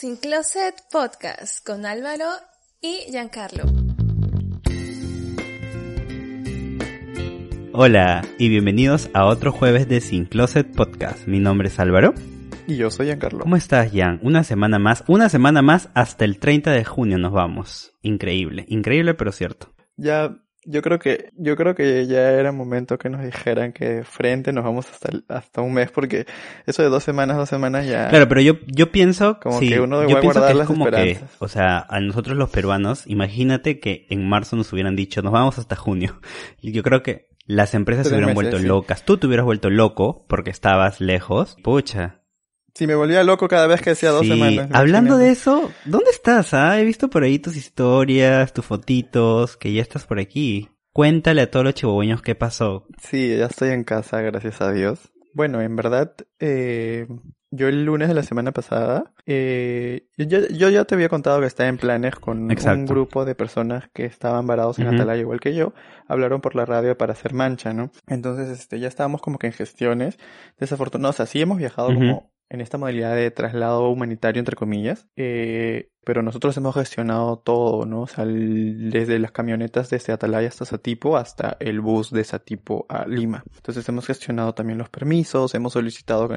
Sin Closet Podcast con Álvaro y Giancarlo. Hola y bienvenidos a otro jueves de Sin Closet Podcast. Mi nombre es Álvaro. Y yo soy Giancarlo. ¿Cómo estás, Jan? Una semana más, una semana más hasta el 30 de junio nos vamos. Increíble, increíble pero cierto. Ya yo creo que, yo creo que ya era momento que nos dijeran que frente nos vamos hasta, hasta un mes, porque eso de dos semanas, dos semanas ya. Claro, pero yo, yo pienso, como sí, que uno yo debe pienso guardar que es las como que, esperanzas. o sea, a nosotros los peruanos, imagínate que en marzo nos hubieran dicho, nos vamos hasta junio. Y yo creo que las empresas se hubieran meses, vuelto sí. locas. Tú te hubieras vuelto loco porque estabas lejos. Pucha. Si me volvía loco cada vez que decía dos Sí, semanas. Hablando de eso, ¿dónde estás? ah? He visto por ahí tus historias, tus fotitos, que ya estás por aquí. Cuéntale a todos los chihuahueños qué pasó. Sí, ya estoy en casa, gracias a Dios. Bueno, en verdad, eh, yo el lunes de la semana pasada, eh, yo, yo ya te había contado que estaba en planes con un grupo de personas que estaban varados en. Atalaya igual que yo, hablaron por la radio para hacer mancha, ¿no? Entonces, este, ya estábamos como que en gestiones desafortunadas, o sea, sí hemos viajado como en esta modalidad de traslado humanitario, entre comillas, eh, pero nosotros hemos gestionado todo, ¿no? O desde las camionetas desde Atalaya hasta Satipo hasta el bus de Satipo a Lima. Entonces hemos gestionado también los permisos, hemos solicitado,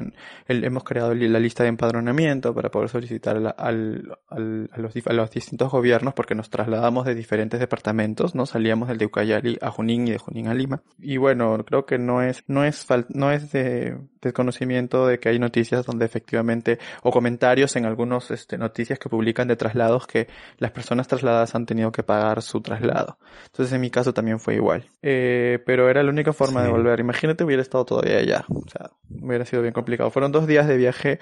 el- hemos creado la lista de empadronamiento para poder solicitar al- al- a los, a los distintos gobiernos porque nos trasladamos de diferentes departamentos, ¿no? Salíamos del de Ucayali a Junín y de Junín a Lima. Y bueno, creo que no es, no es fal- no es de desconocimiento de que hay noticias donde efectivamente, o comentarios en algunos, este, noticias que publican de traslados que las personas trasladadas han tenido que pagar su traslado. Entonces en mi caso también fue igual. Eh, pero era la única forma de volver. Imagínate hubiera estado todavía allá. O sea, hubiera sido bien complicado. Fueron dos días de viaje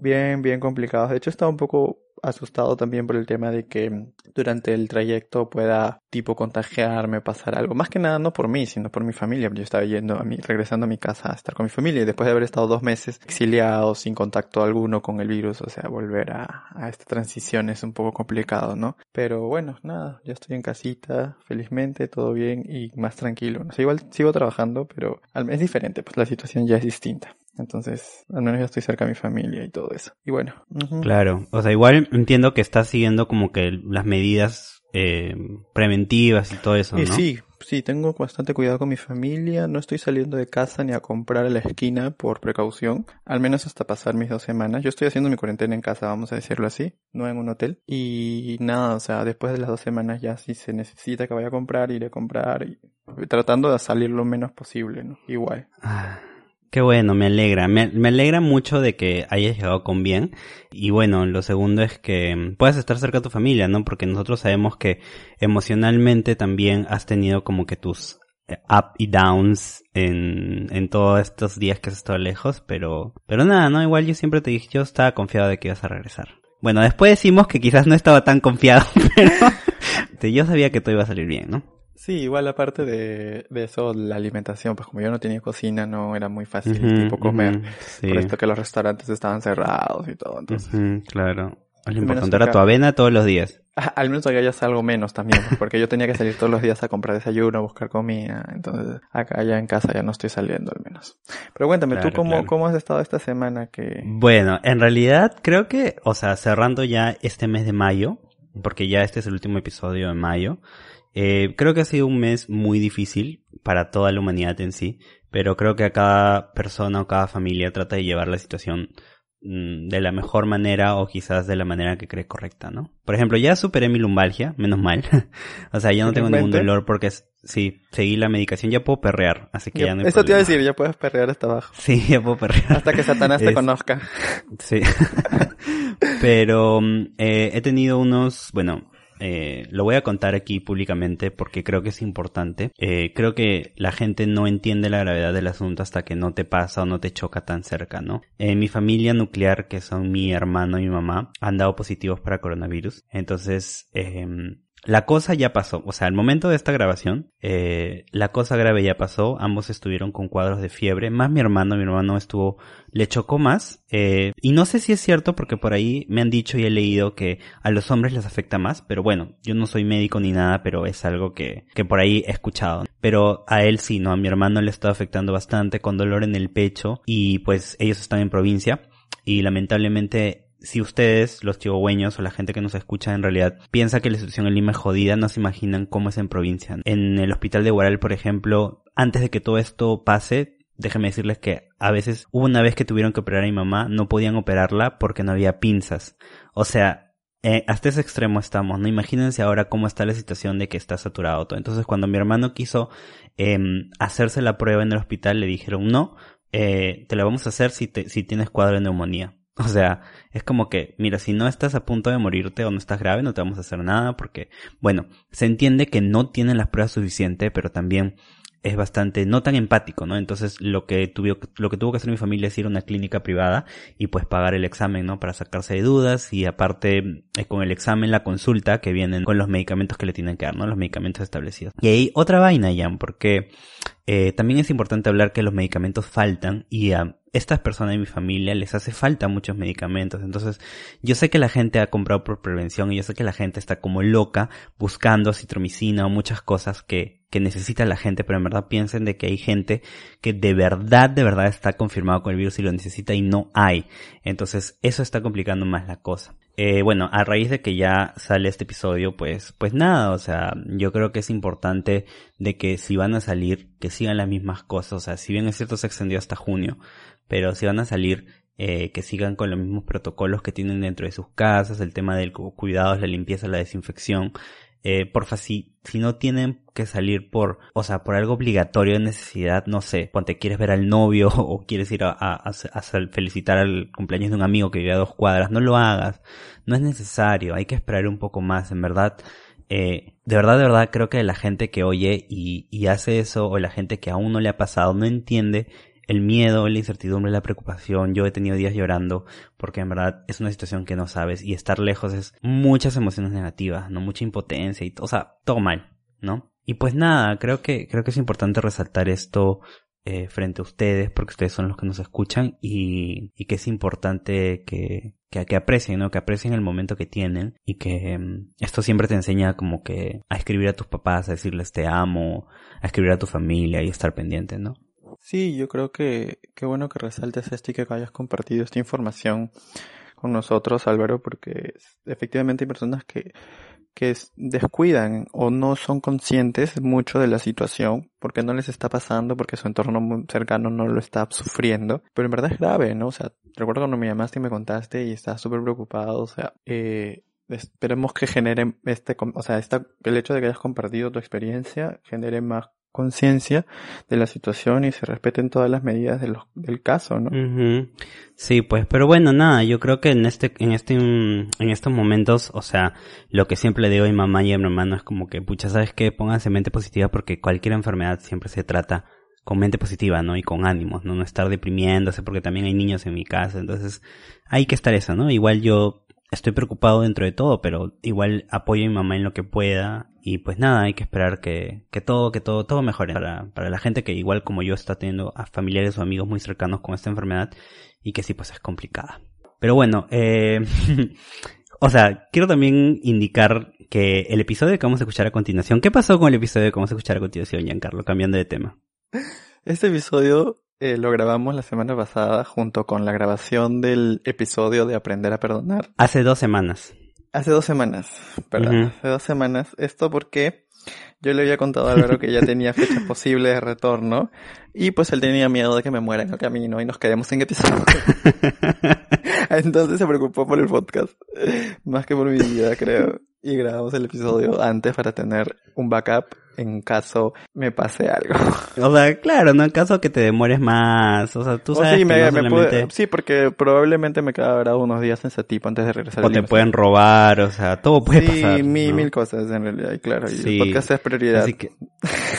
bien, bien complicados. De hecho, estaba un poco asustado también por el tema de que durante el trayecto pueda tipo contagiarme, pasar algo. Más que nada no por mí, sino por mi familia. Yo estaba yendo a mi, regresando a mi casa a estar con mi familia y después de haber estado dos meses exiliado, sin contacto alguno con el virus, o sea, volver a, esta transición es un poco complicado, ¿no? Pero bueno, nada, ya estoy en casita, felizmente, todo bien y más tranquilo. No sé, igual sigo trabajando, pero es diferente, pues la situación ya es distinta. Entonces, al menos ya estoy cerca de mi familia y todo eso. Y bueno. Claro, o sea, igual entiendo que estás siguiendo como que las medidas eh, preventivas y todo eso, ¿no? Y sí, sí, tengo bastante cuidado con mi familia. No estoy saliendo de casa ni a comprar a la esquina por precaución. Al menos hasta pasar mis dos semanas. Yo estoy haciendo mi cuarentena en casa, vamos a decirlo así, no en un hotel. Y nada, o sea, después de las dos semanas ya si se necesita que vaya a comprar, iré a comprar. Y tratando de salir lo menos posible, ¿no? Igual. Ah, Qué bueno, me alegra. Me, alegra mucho de que hayas llegado con bien. Y bueno, lo segundo es que mm, puedas estar cerca de tu familia, ¿no? Porque nosotros sabemos que emocionalmente también has tenido como que tus eh, up y downs en, en todos estos días que has estado lejos, pero, pero nada, ¿no? Igual yo siempre te dije, yo estaba confiado de que ibas a regresar. Bueno, después decimos que quizás no estaba tan confiado, pero yo sabía que todo iba a salir bien, ¿no? Sí, igual aparte de, de eso, la alimentación, pues como yo no tenía cocina, no era muy fácil tipo comer. ujú, sí. Por esto que los restaurantes estaban cerrados y todo, entonces. Ujú, claro. Lo importante era tu avena todos los días. Ah, Al menos acá ya salgo menos también, pues, porque yo tenía que salir todos los días a comprar desayuno, a buscar comida, entonces acá ya en casa ya no estoy saliendo al menos. Pero cuéntame, ¿tú Claro, cómo, claro. cómo has estado esta semana que... Bueno, en realidad creo que, o sea, cerrando ya este mes de mayo, porque ya este es el último episodio de mayo, eh, creo que ha sido un mes muy difícil para toda la humanidad en sí, pero creo que a cada persona o cada familia trata de llevar la situación mm, de la mejor manera o quizás de la manera que cree correcta, ¿no? Por ejemplo, ya superé mi lumbalgia, menos mal. o sea, ya no tengo ningún dolor porque sí, seguí la medicación, ya puedo perrear, así que ya, Ya- no hay Eso te iba a problema. decir, ya puedes perrear hasta abajo. Sí, ya puedo perrear. Hasta que Satanás te conozca. Sí. Pero mm, eh, he tenido unos, bueno, eh, lo voy a contar aquí públicamente porque creo que es importante. Eh, creo que la gente no entiende la gravedad del asunto hasta que no te pasa o no te choca tan cerca, ¿no? Eh, mi familia nuclear, que son mi hermano y mi mamá, han dado positivos para coronavirus. Entonces, em, La cosa ya pasó, o sea, al momento de esta grabación, eh, la cosa grave ya pasó, ambos estuvieron con cuadros de fiebre, más mi hermano, mi hermano estuvo, le chocó más, eh, y no sé si es cierto porque por ahí me han dicho y he leído que a los hombres les afecta más, pero bueno, yo no soy médico ni nada, pero es algo que, que por ahí he escuchado. Pero a él sí, ¿no? A mi hermano le está afectando bastante con dolor en el pecho y pues ellos están en provincia y lamentablemente si ustedes, los chihuahueños o la gente que nos escucha en realidad piensa que la situación en Lima es jodida, no se imaginan cómo es en provincia. En el hospital de Guaral, por ejemplo, antes de que todo esto pase, déjenme decirles que a veces hubo una vez que tuvieron que operar a mi mamá, no podían operarla porque no había pinzas. O sea, eh, hasta ese extremo estamos, ¿no? Imagínense ahora cómo está la situación de que está saturado todo. Entonces, cuando mi hermano quiso em, hacerse la prueba en el hospital, le dijeron, no, eh, te la vamos a hacer si, te, si tienes cuadro de neumonía. O sea, es como que, mira, si no estás a punto de morirte o no estás grave, no te vamos a hacer nada porque, bueno, se entiende que no tienen las pruebas suficientes, pero también es bastante no tan empático, ¿no? Entonces lo que tuvo lo que tuvo que hacer mi familia es ir a una clínica privada y pues pagar el examen, ¿no? Para sacarse de dudas y aparte eh, con el examen la consulta que vienen con los medicamentos que le tienen que dar, ¿no? Los medicamentos establecidos. Y ahí otra vaina, ya, porque eh, también es importante hablar que los medicamentos faltan y a estas personas de mi familia les hace falta muchos medicamentos. Entonces, yo sé que la gente ha comprado por prevención y yo sé que la gente está como loca buscando citromicina o muchas cosas que, que necesita la gente, pero en verdad piensen de que hay gente que de verdad, de verdad está confirmado con el virus y lo necesita y no hay. Entonces, eso está complicando más la cosa. Eh, bueno, a raíz de que ya sale este episodio, pues, pues nada, o sea, yo creo que es importante de que si van a salir, que sigan las mismas cosas, o sea, si bien es cierto se extendió hasta junio, pero si van a salir, eh, que sigan con los mismos protocolos que tienen dentro de sus casas, el tema del cuidados, la limpieza, la desinfección, eh, porfa, si, si no tienen que salir por, o sea, por algo obligatorio de necesidad, no sé, cuando te quieres ver al novio o quieres ir a, a, felicitar al cumpleaños de un amigo que vive a dos cuadras, no lo hagas, no es necesario, hay que esperar un poco más, en verdad, eh, de verdad, de verdad, creo que la gente que oye y, y hace eso, o la gente que aún no le ha pasado, no entiende el miedo, la incertidumbre, la preocupación. Yo he tenido días llorando porque en verdad es una situación que no sabes y estar lejos es muchas emociones negativas, ¿no? Mucha impotencia y o sea, todo mal, ¿no? Y pues nada, creo que, creo que es importante resaltar esto eh, frente a ustedes porque ustedes son los que nos escuchan y, y que es importante que, que, que, aprecien, ¿no? Que aprecien el momento que tienen y que mm, esto siempre te enseña como que a escribir a tus papás, a decirles te amo, a escribir a tu familia y estar pendiente, ¿no? Sí, yo creo que qué bueno que resaltes esto y que hayas compartido esta información con nosotros, Álvaro, porque efectivamente hay personas que, que descuidan o no son conscientes mucho de la situación porque no les está pasando, porque su entorno cercano no lo está sufriendo, pero en verdad es grave, ¿no? O sea, recuerdo cuando me llamaste y me contaste y estaba súper preocupado, o sea, eh, esperemos que genere este, o sea, esta, el hecho de que hayas compartido tu experiencia genere más conciencia de la situación y se respeten todas las medidas de del caso, ¿no? Sí, pues, pero bueno, nada, yo creo que en este, en este, en estos momentos, o sea, lo que siempre le digo a mi mamá y a mi hermano es como que, pucha, ¿sabes qué? Pónganse mente positiva porque cualquier enfermedad siempre se trata con mente positiva, ¿no? Y con ánimos, ¿no? No estar deprimiéndose porque también hay niños en mi casa, entonces hay que estar eso, ¿no? Igual yo estoy preocupado dentro de todo, pero igual apoyo a mi mamá en lo que pueda y pues nada, hay que esperar que, que todo, que todo, todo mejore para, para la gente que igual como yo está teniendo a familiares o amigos muy cercanos con esta enfermedad y que sí pues es complicada. Pero bueno, eh, o sea, quiero también indicar que el episodio que vamos a escuchar a continuación, ¿qué pasó con el episodio que vamos a escuchar a continuación, Giancarlo, cambiando de tema? Este episodio eh, lo grabamos la semana pasada junto con la grabación del episodio de Aprender a Perdonar. Hace dos semanas. Hace dos semanas, perdón. Hace dos semanas. Esto porque yo le había contado a Álvaro que ya tenía fechas posibles de retorno y pues él tenía miedo de que me muera en el camino y nos quedemos sin episodio. Entonces se preocupó por el podcast, más que por mi vida, creo. Y grabamos el episodio antes para tener un backup en caso me pase algo. O sea, claro, no en caso que te demores más. O sea, tú sabes sí, que me, sí, porque probablemente me queda unos días en tipo antes de regresar. O te pueden robar, o sea, todo puede pasar. Sí, mil, cosas en realidad, y claro. Y el podcast es prioridad. Así que,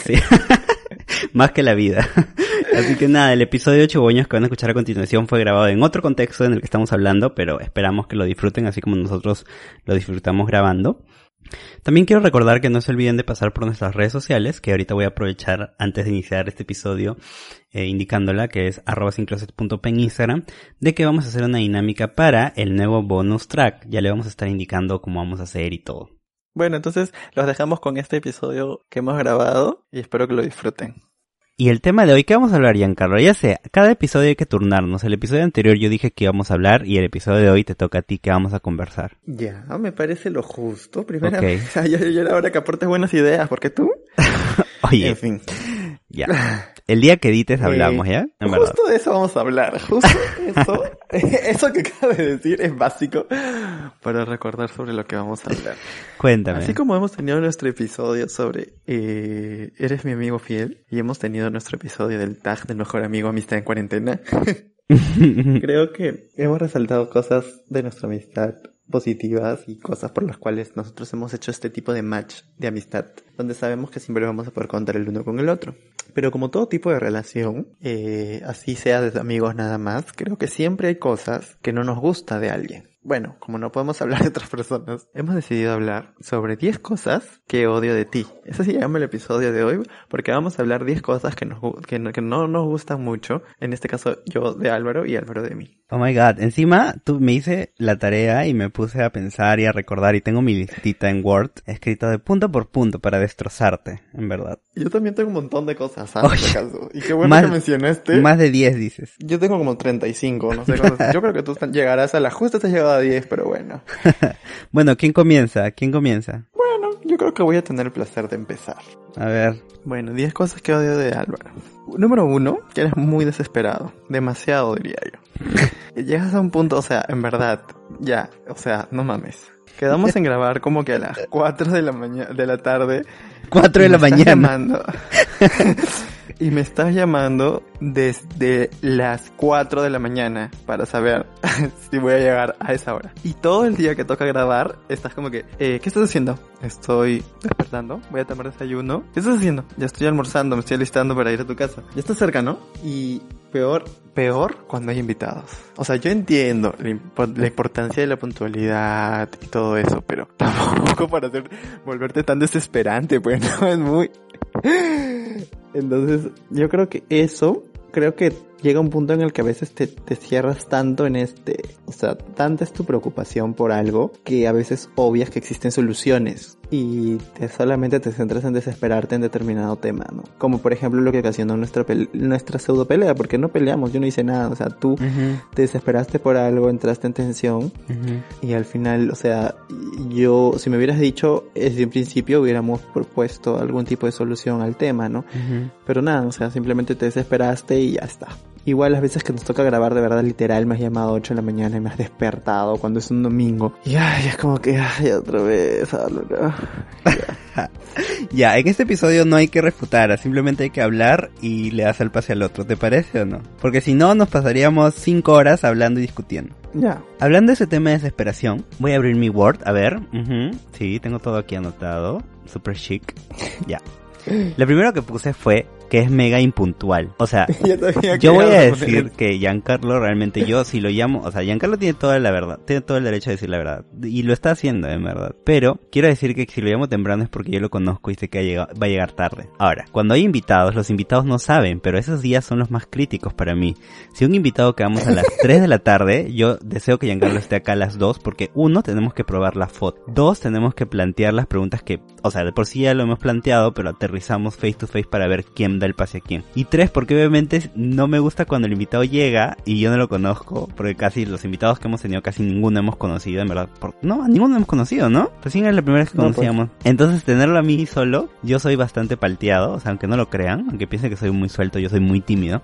sí. más que la vida. Así que nada, el episodio de Chiboños que van a escuchar a continuación fue grabado en otro contexto en el que estamos hablando, pero esperamos que lo disfruten así como nosotros lo disfrutamos grabando. También quiero recordar que no se olviden de pasar por nuestras redes sociales, que ahorita voy a aprovechar antes de iniciar este episodio, eh, indicándola que es arroba Instagram, de que vamos a hacer una dinámica para el nuevo bonus track. Ya le vamos a estar indicando cómo vamos a hacer y todo. Bueno, entonces los dejamos con este episodio que hemos grabado y espero que lo disfruten. Y el tema de hoy, ¿qué vamos a hablar, Giancarlo? Ya sé, cada episodio hay que turnarnos. El episodio anterior yo dije que íbamos a hablar y el episodio de hoy te toca a ti que vamos a conversar. Ya, me parece lo justo. Primero, Ok. ya, ya era hora que aportes buenas ideas, porque tú... Oye, En fin. Ya. El día que edites hablamos, Eh, ¿ya? En verdad. Justo de eso vamos a hablar. Justo eso, eso que acabo de decir es básico para recordar sobre lo que vamos a hablar. Cuéntame. Así como hemos tenido nuestro episodio sobre eh, Eres mi amigo fiel y hemos tenido nuestro episodio del tag del mejor amigo amistad en cuarentena, creo que hemos resaltado cosas de nuestra amistad positivas y cosas por las cuales nosotros hemos hecho este tipo de match de amistad, donde sabemos que siempre vamos a poder contar el uno con el otro. Pero como todo tipo de relación, eh, así sea de amigos nada más, creo que siempre hay cosas que no nos gusta de alguien. Bueno, como no podemos hablar de otras personas, hemos decidido hablar sobre 10 cosas que odio de ti. Ese se llama el episodio de hoy, porque vamos a hablar 10 cosas que, nos, que, no, que no nos gustan mucho. En este caso, yo de Álvaro y Álvaro de mí. Oh my god, encima tú me hice la tarea y me puse a pensar y a recordar y tengo mi listita en Word escrita de punto por punto para destrozarte, en verdad. Yo también tengo un montón de cosas, ¿sabes? Oye, si acaso. Y qué bueno más- que mencionaste. Más de 10 dices. Yo tengo como 35, no sé cuántos. Yo creo que tú llegarás a la justa, te has llegado a 10, pero bueno. Bueno, ¿quién comienza? ¿Quién comienza? Bueno, yo creo que voy a tener el placer de empezar. A ver. Bueno, 10 cosas que odio de Álvaro. Número uno, que eres muy desesperado. Demasiado, diría yo. Llegas a un punto, o sea, en verdad, ya, o sea, no mames. Quedamos en grabar como que a las 4 de la mañana, de la tarde. 4 de la mañana. y me estás llamando desde las 4 de la mañana para saber si voy a llegar a esa hora. Y todo el día que toca grabar, estás como que, eh, ¿qué estás haciendo? Estoy despertando, voy a tomar desayuno. ¿Qué estás haciendo? Ya estoy almorzando, me estoy alistando para ir a tu casa. Ya estás cerca, ¿no? Y peor, peor cuando hay invitados. O sea, yo entiendo la, impo- la importancia de la puntualidad y todo eso, pero tampoco para hacer, volverte tan desesperante, pues no, es muy... Entonces, yo creo que eso, creo que llega un punto en el que a veces te, te cierras tanto en este, o sea, tanta es tu preocupación por algo que a veces obvias que existen soluciones y te, solamente te centras en desesperarte en determinado tema, ¿no? Como por ejemplo lo que ocasionó nuestra, nuestra pseudo pelea, porque no peleamos, yo no hice nada, o sea, tú te desesperaste por algo, entraste en tensión y al final, o sea, yo, si me hubieras dicho desde un principio hubiéramos propuesto algún tipo de solución al tema, ¿no? Pero nada, o sea, simplemente te desesperaste y ya está. Igual las veces que nos toca grabar de verdad literal me has llamado a 8 de la mañana y me has despertado cuando es un domingo. Y ay, es como que, ay, otra vez, Álvaro. Ya, en este episodio no hay que refutar, simplemente hay que hablar y le das el pase al otro, ¿te parece o no? Porque si no, nos pasaríamos 5 horas hablando y discutiendo. Ya. Hablando de ese tema de desesperación, voy a abrir mi Word, a ver. ujú, Sí, tengo todo aquí anotado. Super chic. Ya. Lo primero que puse fue que es mega impuntual. O sea, Yo, voy a decir que Giancarlo realmente yo si lo llamo, o sea, Giancarlo tiene toda la verdad, tiene todo el derecho a decir la verdad y lo está haciendo en verdad. Pero quiero decir que si lo llamo temprano es porque yo lo conozco y sé que va a llegar tarde. Ahora, cuando hay invitados, los invitados no saben, pero esos días son los más críticos para mí. Si un invitado quedamos a las 3 de la tarde, yo deseo que Giancarlo esté acá a las 2 porque uno, tenemos que probar la foto. Dos, tenemos que plantear las preguntas que, o sea, de por sí ya lo hemos planteado, pero aterrizamos face to face para ver quién da el pase a quién. Y tres, porque obviamente no me gusta cuando el invitado llega y yo no lo conozco, porque casi los invitados que hemos tenido casi ninguno hemos conocido, en verdad. Por- no, a ninguno hemos conocido, ¿no? Recién es la primera vez que No, pues. conocíamos. Entonces tenerlo a mí solo, yo soy bastante palteado, o sea, aunque no lo crean, aunque piensen que soy muy suelto, yo soy muy tímido.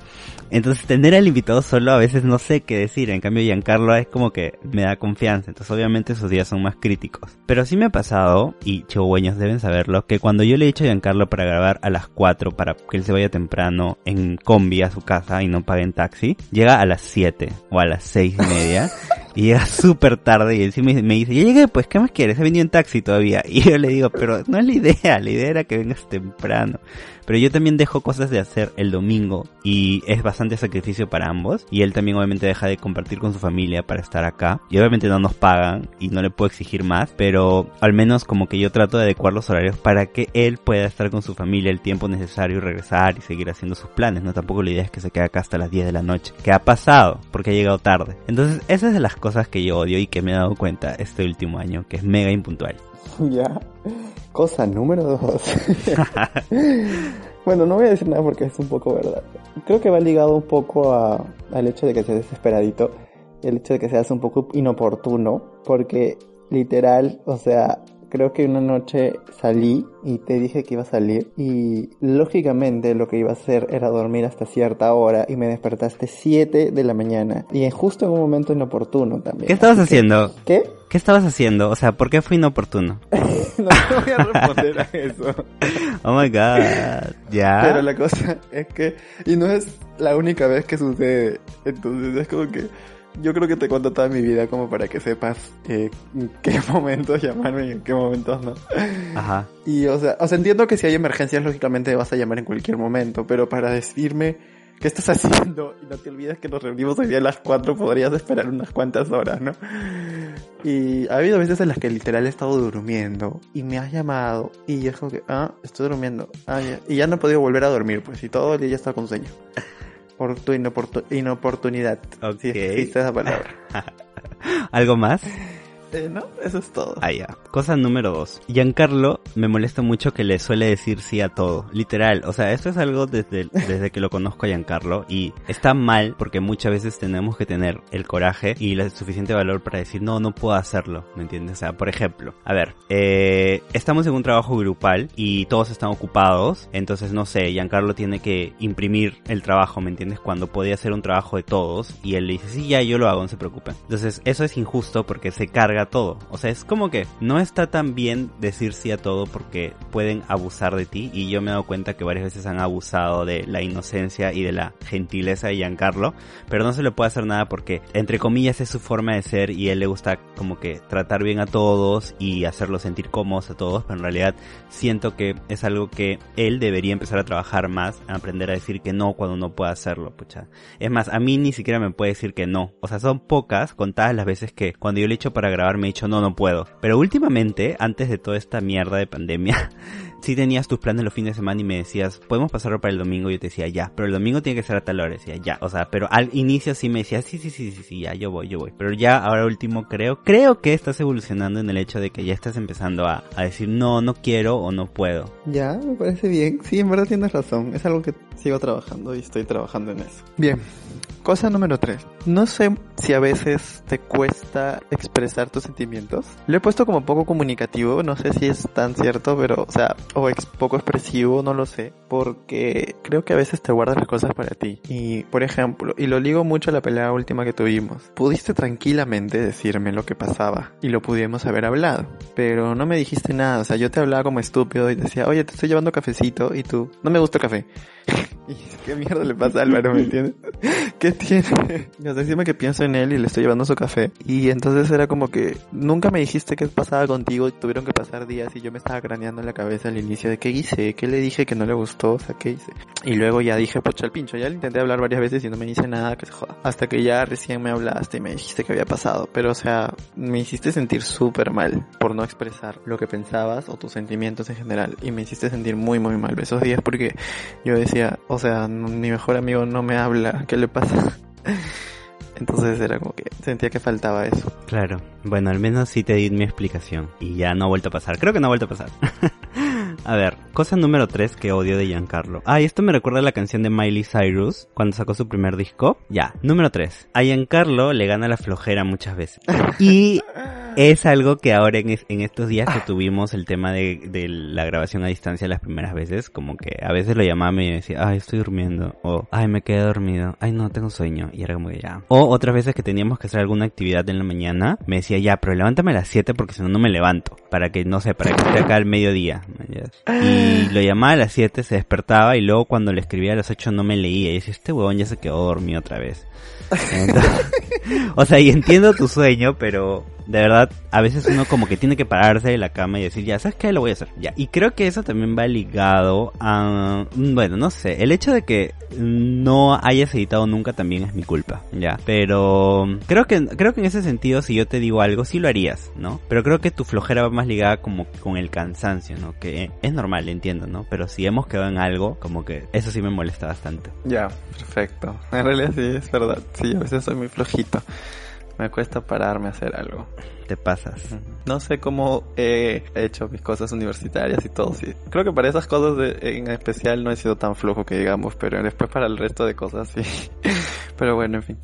Entonces tener al invitado solo a veces no sé qué decir, en cambio Giancarlo es como que me da confianza, entonces obviamente esos días son más críticos. Pero sí me ha pasado, y chihuahueños deben saberlo, que cuando yo le he dicho a Giancarlo para grabar a las 4 para que se vaya temprano en combi a su casa y no pague en taxi, llega a las 7 o a las 6 y media. Y llega súper tarde y sí me, dice, ya llegué, pues, ¿qué más quieres? He venido en taxi todavía. Y yo le digo, pero no es la idea, la idea era que vengas temprano. Pero yo también dejo cosas de hacer el domingo y es bastante sacrificio para ambos. Y él también obviamente deja de compartir con su familia para estar acá. Y obviamente no nos pagan y no le puedo exigir más, pero al menos como que yo trato de adecuar los horarios para que él pueda estar con su familia el tiempo necesario y regresar y seguir haciendo sus planes. No tampoco la idea es que se quede acá hasta las 10 de la noche, que ha pasado porque ha llegado tarde. Entonces, esas es de las cosas que yo odio y que me he dado cuenta este último año, que es mega impuntual. Ya. Cosa número dos. bueno, no voy a decir nada porque es un poco verdad. Creo que va ligado un poco a, al hecho de que seas desesperadito, el hecho de que seas un poco inoportuno, porque literal, o sea, creo que una noche salí y te dije que iba a salir y lógicamente lo que iba a hacer era dormir hasta cierta hora y me despertaste 7 de la mañana y justo en un momento inoportuno también. ¿Qué estabas haciendo? ¿Qué? ¿Qué estabas haciendo? O sea, ¿por qué fue inoportuno? no te voy a responder a eso. Oh my god, ya. Pero la cosa es que, y no es la única vez que sucede, entonces es como que yo creo que te cuento toda mi vida como para que sepas eh, en qué momentos llamarme y en qué momentos no. Ajá. Y o sea, o sea, entiendo que si hay emergencias, lógicamente vas a llamar en cualquier momento, pero para decirme qué estás haciendo y no te olvides que nos reunimos hoy día a las 4, podrías esperar unas cuantas horas, ¿no? Y ha habido veces en las que literal he estado durmiendo y me has llamado y es como que, ah, estoy durmiendo. Ah, ya. Y ya no he podido volver a dormir, pues, y todo el día ya estaba con sueño. Por tu inoportu- inoportunidad. Ok. Si esa palabra. ¿Algo más? Eh, no, eso es todo. Ah, ya. Cosa número dos. Giancarlo me molesta mucho que le suele decir sí a todo. Literal. O sea, esto es algo desde, desde que lo conozco a Giancarlo y está mal porque muchas veces tenemos que tener el coraje y el suficiente valor para decir no, no puedo hacerlo. ¿Me entiendes? O sea, por ejemplo, a ver, eh, estamos en un trabajo grupal y todos están ocupados. Entonces, no sé, Giancarlo tiene que imprimir el trabajo, ¿me entiendes? Cuando podía hacer un trabajo de todos y él le dice, sí, ya yo lo hago, no se preocupen. Entonces, eso es injusto porque se carga todo. O sea, es como que no está tan bien decir sí a todo porque pueden abusar de ti y yo me he dado cuenta que varias veces han abusado de la inocencia y de la gentileza de Giancarlo, pero no se le puede hacer nada porque entre comillas es su forma de ser y él le gusta como que tratar bien a todos y hacerlo sentir cómodos a todos, pero en realidad siento que es algo que él debería empezar a trabajar más, a aprender a decir que no cuando no puede hacerlo, pucha. Es más, a mí ni siquiera me puede decir que no. O sea, son pocas, contadas las veces que cuando yo le he hecho para grabar me he dicho no, no puedo. Pero últimamente, antes de toda esta mierda de pandemia, si tenías tus planes los fines de semana y me decías, podemos pasarlo para el domingo, yo te decía ya, pero el domingo tiene que ser a tal hora, decía ya, o sea, pero al inicio sí me decías, sí, sí, sí, sí, sí, ya, yo voy, yo voy, pero ya ahora último creo, creo que estás evolucionando en el hecho de que ya estás empezando a, a decir no, no quiero o no puedo. Ya, me parece bien. Sí, en verdad tienes razón. Es algo que sigo trabajando y estoy trabajando en eso. Bien. Cosa número 3. No sé si a veces te cuesta expresar tus sentimientos. Lo he puesto como poco comunicativo, no sé si es tan cierto, pero, o sea, o ex- poco expresivo, no lo sé. Porque creo que a veces te guardas las cosas para ti. Y, por ejemplo, y lo ligo mucho a la pelea última que tuvimos. Pudiste tranquilamente decirme lo que pasaba y lo pudimos haber hablado. Pero no me dijiste nada, o sea, yo te hablaba como estúpido y decía, oye, te estoy llevando cafecito y tú, no me gusta el café. y qué mierda le pasa a Álvaro, ¿me entiendes? ¿Qué tiene? O sea, encima que pienso en él y le estoy llevando su café. Y entonces era como que nunca me dijiste qué pasaba contigo tuvieron que pasar días y yo me estaba craneando en la cabeza al inicio de qué hice, qué le dije que no le gustó, o sea, qué hice. Y luego ya dije, pocha el pincho, ya le intenté hablar varias veces y no me dice nada, que se joda. Hasta que ya recién me hablaste y me dijiste que había pasado. Pero o sea, me hiciste sentir súper mal por no expresar lo que pensabas o tus sentimientos en general. Y me hiciste sentir muy, muy mal esos días porque yo decía, o sea, mi mejor amigo no me habla, ¿qué le pasa? Entonces era como que sentía que faltaba eso. Claro. Bueno, al menos sí te di mi explicación. Y ya no ha vuelto a pasar. Creo que no ha vuelto a pasar. a ver, cosa número 3 que odio de Giancarlo. Ah, y esto me recuerda a la canción de Miley Cyrus cuando sacó su primer disco. Ya, número 3. A Giancarlo le gana la flojera muchas veces. Y es algo que ahora en, en estos días que tuvimos el tema de, de la grabación a distancia las primeras veces, como que a veces lo llamaba y me decía, ay, estoy durmiendo. O, ay, me quedé dormido. Ay, no, tengo sueño. Y era como que ya. O otras veces que teníamos que hacer alguna actividad en la mañana, me decía, ya, pero levántame a las 7 porque si no, no me levanto. Para que, no sé, para que esté acá al mediodía. Y lo llamaba a las 7, se despertaba y luego cuando le escribía a las 8 no me leía. Y decía, este huevón ya se quedó dormido otra vez. O sea, y entiendo tu sueño, pero de verdad, a veces uno como que tiene que pararse de la cama y decir, ya, ¿sabes qué? Lo voy a hacer. Ya. Y creo que eso también va ligado a, mm, bueno, no sé, el hecho de que no hayas editado nunca también es mi culpa, ya. Pero creo que, creo que en ese sentido, si yo te digo algo, sí lo harías, ¿no? Pero creo que tu flojera va más ligada como con el cansancio, ¿no? Que es normal, entiendo, ¿no? Pero si hemos quedado en algo, como que eso sí me molesta bastante. Ya, perfecto. En realidad sí, es verdad. Sí, a veces soy muy flojito. Me cuesta pararme a hacer algo. Te pasas. no sé cómo he hecho mis cosas universitarias y todo, sí. Creo que para esas cosas de- en especial no he sido tan flojo que digamos, pero después para el resto de cosas sí. pero bueno, en fin.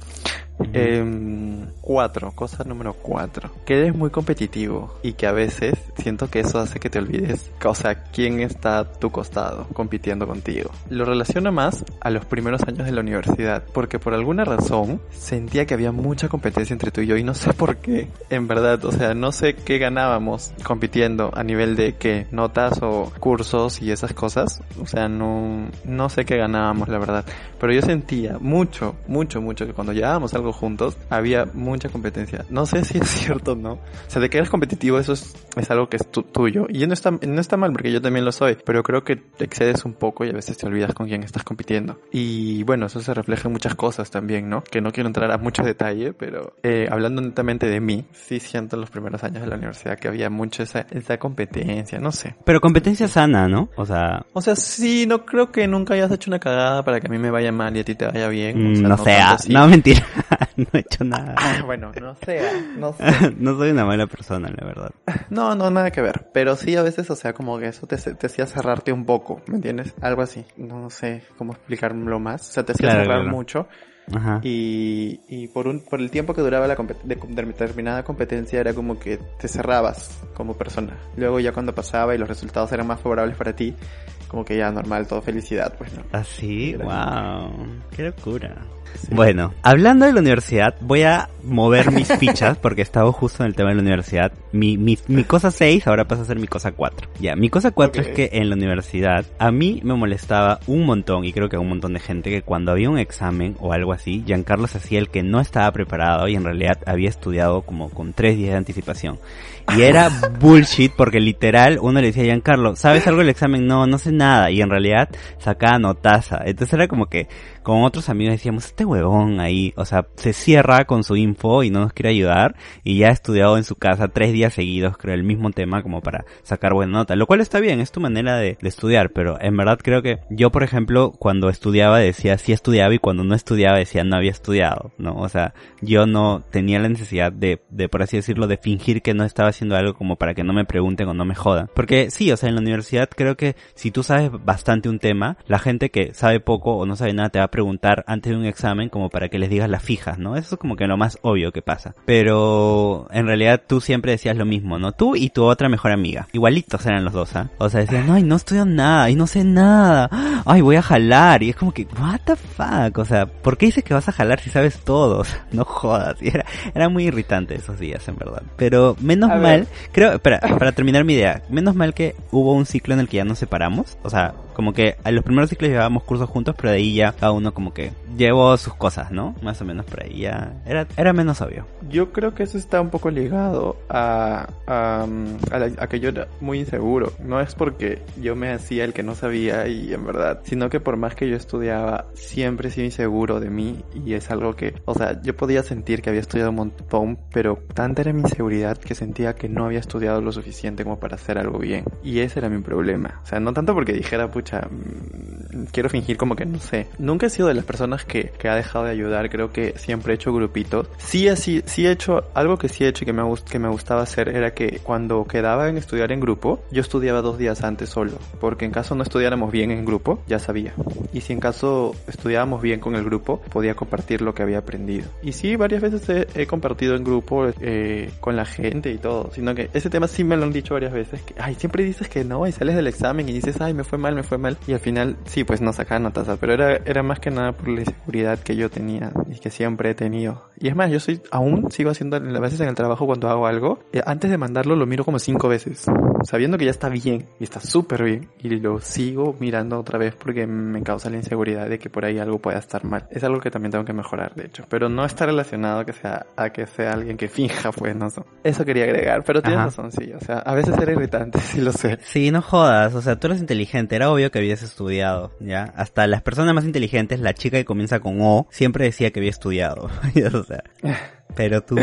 Em, cuatro, cosa número cuatro. Que eres muy competitivo y que a veces siento que eso hace que te olvides, o sea, quién está a tu costado compitiendo contigo. Lo relaciono más a los primeros años de la universidad, porque por alguna razón sentía que había mucha competencia entre tú y yo y no sé por qué. En verdad, o sea, no sé qué ganábamos compitiendo a nivel de qué, notas o cursos y esas cosas. O sea, no, no sé qué ganábamos, la verdad. Pero yo sentía mucho, mucho, mucho que cuando llevábamos algo juntos, había mucha competencia. No sé si es cierto o no. O sea, de que eres competitivo, eso es, es algo que es tu- tuyo. Y no está, no está mal, porque yo también lo soy. Pero creo que te excedes un poco y a veces te olvidas con quién estás compitiendo. Y bueno, eso se refleja en muchas cosas también, ¿no? Que no quiero entrar a mucho detalle, pero eh, hablando netamente de mí, sí siento en los primeros años de la universidad que había mucho esa, esa competencia, no sé. Pero competencia sana, ¿no? O sea, O sea, sí, no creo que nunca hayas hecho una cagada para que a mí me vaya mal y a ti te vaya bien. O mm, sea, no sé, tanto ah, así. no mentira, no he hecho nada. bueno, no sé. no soy una mala persona, la verdad. No, no, nada que ver. Pero sí, a veces, o sea, como que eso te, te hacía cerrarte un poco, ¿me entiendes? Algo así. No sé cómo explicarlo más. O sea, te hacía Claro, cerrar claro. mucho. Ajá. Y, y por, un, por el tiempo que duraba la compet- de, de determinada competencia era como que te cerrabas como persona. Luego ya cuando pasaba y los resultados eran más favorables para ti, como que ya normal, todo felicidad, pues no. Así, Gracias. wow, qué locura. Sí. Bueno, hablando de la universidad, voy a mover mis fichas porque estaba justo en el tema de la universidad. Mi, mi, mi cosa 6 ahora pasa a ser mi cosa 4. Ya, mi cosa 4 Ok. es que en la universidad a mí me molestaba un montón y creo que a un montón de gente que cuando había un examen o algo así, Giancarlo se hacía el que no estaba preparado y en realidad había estudiado como con tres días de anticipación. Y era bullshit porque literal uno le decía a Giancarlo, ¿sabes algo del examen? No, no sé nada. Y en realidad sacaba notaza. Entonces era como que con otros amigos decíamos, este huevón ahí, o sea, se cierra con su info y no nos quiere ayudar y ya ha estudiado en su casa tres días seguidos, creo, el mismo tema como para sacar buena nota. Lo cual está bien, es tu manera de, estudiar, pero en verdad creo que yo, por ejemplo, cuando estudiaba decía sí estudiaba y cuando no estudiaba decía no había estudiado, ¿no? O sea, yo no tenía la necesidad de, de, por así decirlo, de fingir que no estaba haciendo algo como para que no me pregunten o no me jodan. Porque sí, o sea, en la universidad creo que si tú sabes bastante un tema, la gente que sabe poco o no sabe nada te va a preguntar antes de un examen como para que les digas las fijas, ¿no? Eso es como que lo más obvio que pasa. Pero en realidad tú siempre decías lo mismo, ¿no? Tú y tu otra mejor amiga. Igualitos eran los dos, ¿ah? O sea, decían, ay, no estudio nada y no sé nada. Ay, voy a jalar. Y es como que, what the fuck? O sea, ¿por qué dices que vas a jalar si sabes todo? O sea, no jodas. Y era, era muy irritante esos días, en verdad. Pero menos A ver. mal, creo, espera, para terminar mi idea, menos mal que hubo un ciclo en el que ya nos separamos. O sea, como que a los primeros ciclos llevábamos cursos juntos, pero de ahí ya cada uno como que llevó sus cosas, ¿no? Más o menos por ahí ya era, era menos obvio. Yo creo que eso está un poco ligado a, a, a la- a que yo era muy inseguro. No es porque yo me hacía el que no sabía y en verdad, sino que por más que yo estudiaba, siempre he sido inseguro de mí y es algo que, o sea, yo podía sentir que había estudiado un montón, pero tanta era mi inseguridad que sentía que no había estudiado lo suficiente como para hacer algo bien. Y ese era mi problema. O sea, no tanto porque dijera, pucha, mm, quiero fingir como que no sé. Nunca he sido de las personas que, que ha dejado de ayudar. Creo que siempre he hecho grupitos. Sí, así, sí he hecho algo que sí he hecho y que me, que me gustaba hacer era que cuando quedaba en estudiar en grupo, yo estudiaba dos días antes solo. Porque en caso no estudiáramos bien en grupo, ya sabía. Y si en caso estudiábamos bien con el grupo, podía compartir lo que había aprendido. Y sí, varias veces he, he compartido en grupo eh, con la gente y todo. Sino que ese tema sí me lo han dicho varias veces. Que, ay, siempre dices que no y sales del examen y dices, ay, me fue mal, me fue mal. Y al final, sí, pues no sacaba notas. Pero era, era más que nada por la inseguridad que yo tenía y que siempre he tenido. Y es más, yo soy, aún sigo haciendo, a veces en el trabajo cuando hago algo, eh, antes de mandarlo lo miro como cinco veces. Sabiendo que ya está bien y está súper bien. Y lo sigo mirando otra vez porque me causa la inseguridad de que por ahí algo pueda estar mal. Es algo que también tengo que mejorar, de hecho. Pero no está relacionado que sea, a que sea alguien que finja, pues, no sé. Eso quería agregar, pero tienes Ajá. razón, sí. O sea, a veces era irritante, sí lo sé. Sí, no jodas, o sea, tú eres inteligente, era obvio que habías estudiado, ¿ya? Hasta las personas más inteligentes, la chica que comienza con O, siempre decía que había estudiado, pero tú,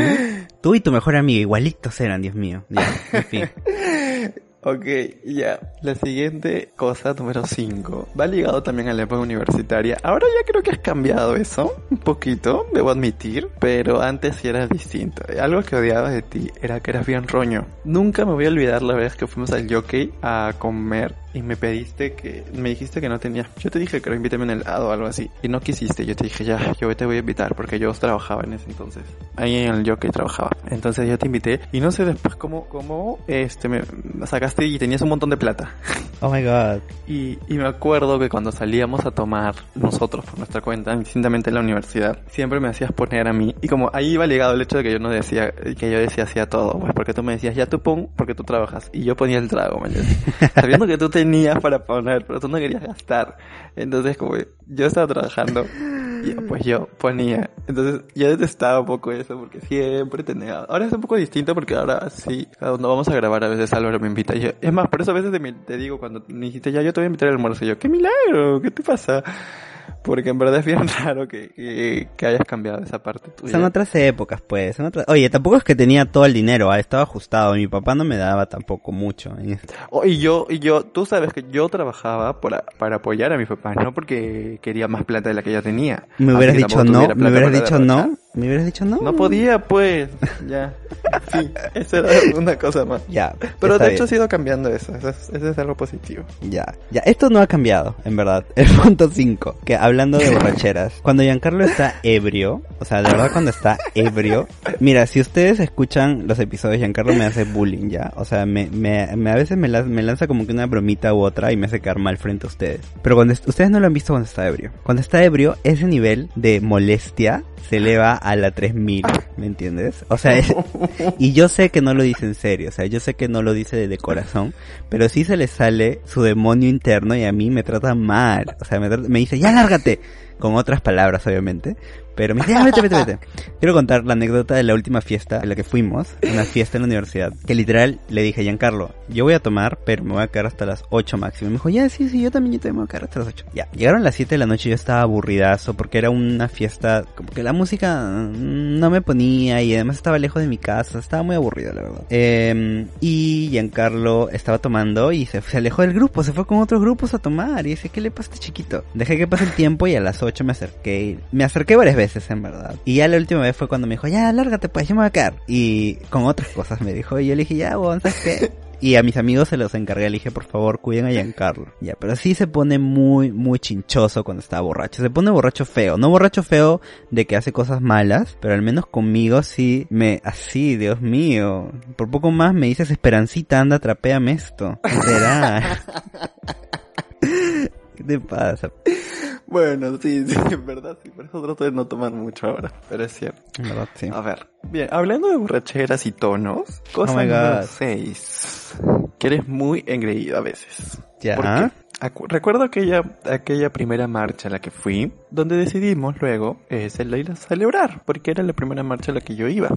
tú y tu mejor amiga igualitos eran, Dios mío, ya, en fin. Ok, ya. La siguiente cosa, número 5, va ligado también a la época universitaria. Ahora ya creo que has cambiado eso, un poquito, debo admitir, pero antes sí era distinto. Algo que odiaba de ti era que eras bien roño. Nunca me voy a olvidar la vez que fuimos al jockey a comer y me pediste que, me dijiste que no tenía. Yo te dije que lo invítame en el helado o algo así. Y no quisiste. Yo te dije, ya, yo te voy a invitar porque yo trabajaba en ese entonces. Ahí en el jockey trabajaba. Entonces yo te invité y no sé después cómo, cómo, este, me sacaste y tenías un montón de plata. Oh my god. Y, y me acuerdo que cuando salíamos a tomar nosotros por nuestra cuenta, indistintamente en la universidad, siempre me hacías poner a mí. Y como ahí iba ligado el hecho de que yo no decía, que yo decía hacía todo, pues porque tú me decías, ya tú pon, porque tú trabajas. Y yo ponía el trago, ¿me entiendes? Sabiendo que tú tenías para poner, pero tú no querías gastar. Entonces como yo estaba trabajando y pues yo ponía. Entonces yo detestaba un poco eso porque siempre tenía... Ahora es un poco distinto porque ahora sí, cuando vamos a grabar a veces Álvaro me invita y yo... Es más, por eso a veces te, te digo cuando me dijiste ya yo te voy a invitar al almuerzo y yo, ¡qué milagro! ¿Qué te pasa? Porque en verdad es bien raro que, que, que hayas cambiado esa parte tuya. Son otras épocas, pues. Son otras... Oye, tampoco es que tenía todo el dinero, ah, estaba ajustado. Mi papá no me daba tampoco mucho. Oh, y yo, y yo, tú sabes que yo trabajaba para, para apoyar a mi papá, no porque quería más plata de la que ya tenía. Me hubieras dicho no, me hubieras dicho no. ¿Me hubieras dicho no? No podía, pues. Ya. Sí, eso era una cosa más. Ya. Pero de hecho ha ido cambiando eso. Eso es, eso es, algo positivo. Ya. Ya. Esto no ha cambiado, en verdad. El punto 5. Que hablando de borracheras. Cuando Giancarlo está ebrio, o sea, de verdad cuando está ebrio. Mira, si ustedes escuchan los episodios, Giancarlo me hace bullying ya. O sea, me, me, me a veces me, me lanza como que una bromita u otra y me hace quedar mal frente a ustedes. Pero cuando ustedes no lo han visto cuando está ebrio. Cuando está ebrio, ese nivel de molestia se eleva a la 3000, ¿me entiendes? O sea, es, y yo sé que no lo dice en serio, o sea, yo sé que no lo dice de, de corazón, pero sí se le sale su demonio interno y a mí me trata mal, o sea, me, me dice, ya lárgate, gente con otras palabras obviamente, pero me dice, ya, vete, vete, vete. Quiero contar la anécdota de la última fiesta en la que fuimos, una fiesta en la universidad, que literal le dije, Giancarlo, yo voy a tomar, pero me voy a quedar hasta las 8 máximo. Y me dijo, ya, sí, sí, yo también, yo también me voy a quedar hasta las 8. Ya, llegaron las 7 de la noche y yo estaba aburridazo porque era una fiesta, como que la música no me ponía y además estaba lejos de mi casa, estaba muy aburrido, la verdad. Eh, y Giancarlo estaba tomando y se, se, alejó del grupo, se fue con otros grupos a tomar y dice, ¿qué le pasa a este chiquito? Dejé que pase el tiempo y a las 8 me acerqué, me acerqué varias veces en verdad. Y ya la última vez fue cuando me dijo, ya, lárgate pues, yo me voy a quedar. Y con otras cosas me dijo, y yo le dije, ya, bueno, ¿sabes qué? Y a mis amigos se los encargué, le dije, por favor, cuiden a Giancarlo. Ya, pero sí se pone muy, muy chinchoso cuando está borracho. Se pone borracho feo. No borracho feo de que hace cosas malas, pero al menos conmigo sí me, así, Dios mío. Por poco más me dices, Esperancita, anda, trapéame esto. Será. ¿Qué te pasa? Bueno, sí, sí, en verdad, sí. Por eso trato de no tomar mucho ahora. Pero es cierto. En verdad, sí. A ver. Bien, hablando de borracheras y tonos. Cosa Oh número God. 6. Que eres muy engreído a veces. Ya. ¿Por qué? Recuerdo aquella, aquella primera marcha a la que fui, donde decidimos luego eh, a celebrar, porque era la primera marcha a la que yo iba.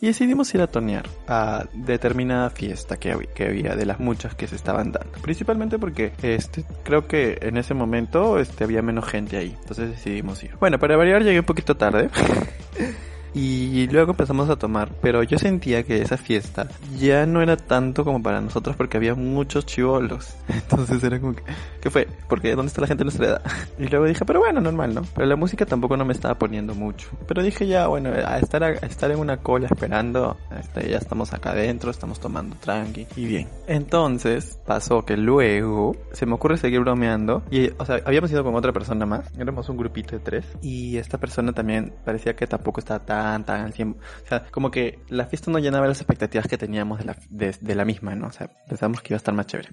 Y decidimos ir a tonear a determinada fiesta que, hab- que había, de las muchas que se estaban dando. Principalmente porque este, creo que en ese momento este, había menos gente ahí. Entonces decidimos ir. Bueno, para variar llegué un poquito tarde. Y luego empezamos a tomar, pero yo sentía que esa fiesta ya no era tanto como para nosotros porque había muchos chivolos. Entonces era como que, ¿qué fue? Porque ¿dónde está la gente de nuestra edad? Y luego dije, pero bueno, normal, ¿no? Pero la música tampoco no me estaba poniendo mucho. Pero dije ya, bueno, a estar, a, estar en una cola esperando, este, ya estamos acá adentro, estamos tomando tranqui y bien. Entonces pasó que luego se me ocurre seguir bromeando y, o sea, habíamos ido con otra persona más, éramos un grupito de tres y esta persona también parecía que tampoco estaba tan, tan al tiempo. O sea, como que la fiesta no llenaba las expectativas que teníamos de la, de, de la misma, ¿no? O sea, pensábamos que iba a estar más chévere.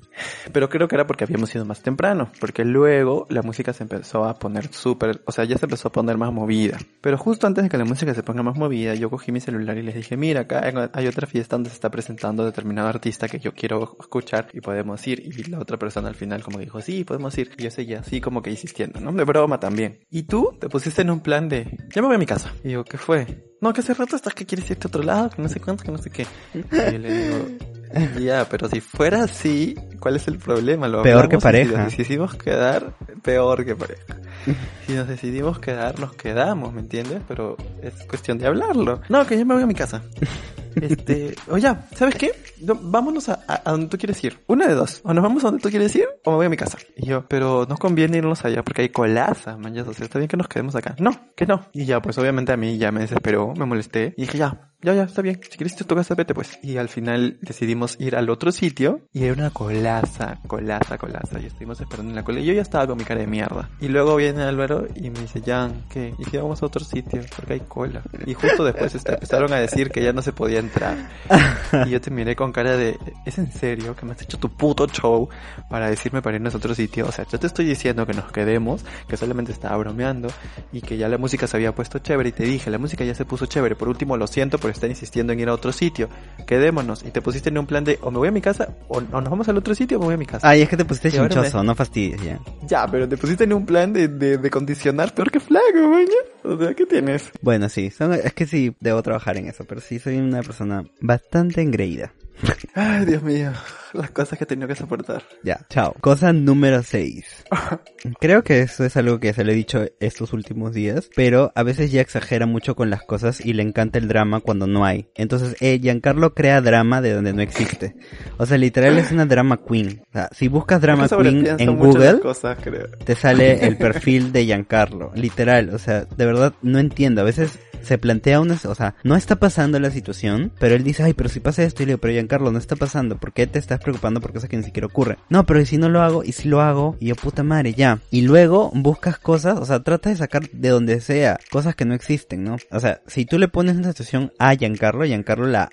Pero creo que era porque habíamos ido más temprano, porque luego la música se empezó a poner súper, o sea, ya se empezó a poner más movida. Pero justo antes de que la música se ponga más movida, yo cogí mi celular y les dije, mira, acá hay otra fiesta donde se está presentando determinado artista que yo quiero escuchar y podemos ir. Y la otra persona al final como dijo, sí, podemos ir. Y yo seguía así como que insistiendo, ¿no? De broma también. Y tú te pusiste en un plan de, ya me voy a mi casa. Y digo, ¿qué fue? No, que hace rato estás que quieres irte a otro lado, que no sé cuánto, que no sé qué. Y yo le digo, ya, pero si fuera así, ¿cuál es el problema? Lo Peor que pareja. Si nos quedar, peor que pareja. Si nos decidimos quedar, nos quedamos, ¿me entiendes? Pero es cuestión de hablarlo. No, que yo me voy a mi casa. Este, oye, ¿sabes qué? No, vámonos a, a, a donde tú quieres ir. Una de dos. O nos vamos a donde tú quieres ir o me voy a mi casa. Y yo, pero nos conviene irnos allá porque hay colaza, man. Ya, o sea, está bien que nos quedemos acá. No, que no. Y ya, pues obviamente a mí ya me desesperó, me molesté. Y dije, ya, ya, ya, está bien. Si quieres ir a tu vete pues. Y al final decidimos ir al otro sitio y era una colaza, colaza, colaza. Y estuvimos esperando en la cola. Y yo ya estaba con mi cara de mierda. Y luego viene Álvaro y me dice, Jan, ¿qué? Y si vamos a otro sitio, porque hay cola. Y justo después este, empezaron a decir que ya no se podía entrar. Y yo te miré con cara de, ¿es en serio que me has hecho tu puto show para decirme para irnos a otro sitio? O sea, yo te estoy diciendo que nos quedemos, que solamente estaba bromeando y que ya la música se había puesto chévere. Y te dije, la música ya se puso chévere. Por último, lo siento por estar insistiendo en ir a otro sitio. Quedémonos. Y te pusiste en un plan de, o me voy a mi casa, o, o nos vamos al otro sitio, o me voy a mi casa. Ay, es que te pusiste chinchoso, me- no fastidies ya. Ya, pero te pusiste en un plan de, de, de condicionar peor que flaco, maña. O sea, ¿qué tienes? Bueno, sí, son- es que sí, debo trabajar en eso, pero sí soy una persona bastante engreída. Ay, Dios mío. Las cosas que he tenido que soportar. Ya, chao. Cosa número 6. Creo que eso es algo que se le he dicho estos últimos días, pero a veces ya exagera mucho con las cosas y le encanta el drama cuando no hay. Entonces, eh, Giancarlo crea drama de donde no existe. O sea, literal es una drama queen. O sea, si buscas drama queen en Google, cosas, creo. te sale el perfil de Giancarlo, literal, o sea, de verdad no entiendo, a veces se plantea una, o sea, no está pasando la situación, pero él dice, ay, pero si pasa esto, y le digo, pero Giancarlo, no está pasando, ¿por qué te estás preocupando por cosas que ni siquiera ocurren? No, pero ¿y si no lo hago? ¿Y si lo hago? Y yo, puta madre, ya. Y luego buscas cosas, o sea, trata de sacar de donde sea, cosas que no existen, ¿no? O sea, si tú le pones una situación a Giancarlo, Giancarlo la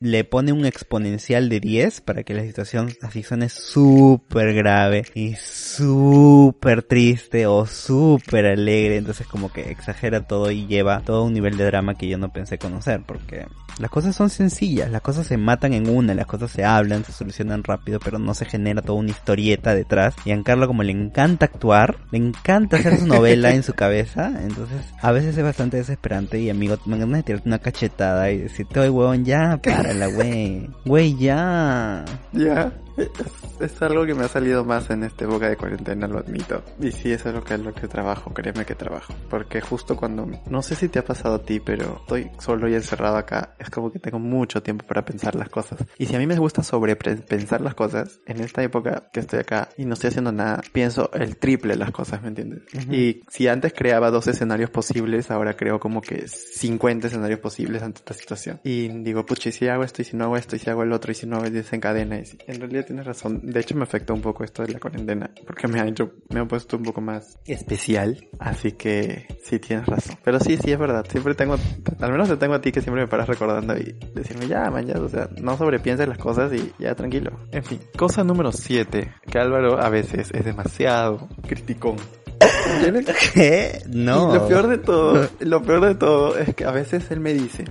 le pone un exponencial de 10 para que la situación así suene súper grave y súper triste o súper alegre, entonces como que exagera todo y lleva todo un nivel de drama que yo no pensé conocer, porque las cosas son sencillas, las cosas se matan en una, las cosas se hablan, se solucionan rápido, pero no se genera toda una historieta detrás. Y a Giancarlo como le encanta actuar, le encanta hacer su novela en su cabeza, entonces a veces es bastante desesperante y amigo, me ganas de tirarte una cachetada y decirte, oye huevón, ya, párala, güey, güey, ya. Ya. Es, es algo que me ha salido más en esta época de cuarentena, lo admito. Y sí, eso es lo que, lo que trabajo, créeme que trabajo. Porque justo cuando, no sé si te ha pasado a ti, pero estoy solo y encerrado acá, es como que tengo mucho tiempo para pensar las cosas. Y si a mí me gusta sobrepensar las cosas, en esta época que estoy acá y no estoy haciendo nada, pienso el triple las cosas, ¿me entiendes? Y si antes creaba dos escenarios posibles, ahora creo como que 50 escenarios posibles ante esta situación. Y digo, pucha, y si hago esto, y si no hago esto, y si hago el otro, y si no desencadena. Y si- En realidad tienes razón. De hecho, me afectó un poco esto de la cuarentena, porque me ha hecho, me ha puesto un poco más especial. Así que sí tienes razón. Pero sí, sí es verdad. Siempre tengo, al menos te tengo a ti que siempre me paras recordando y decirme, ya, man, ya, o sea, no sobrepienses las cosas y ya, tranquilo. En fin, cosa número 7, que Álvaro a veces es demasiado criticón. ¿Qué? No. y lo peor de todo, lo peor de todo es que a veces él me dice,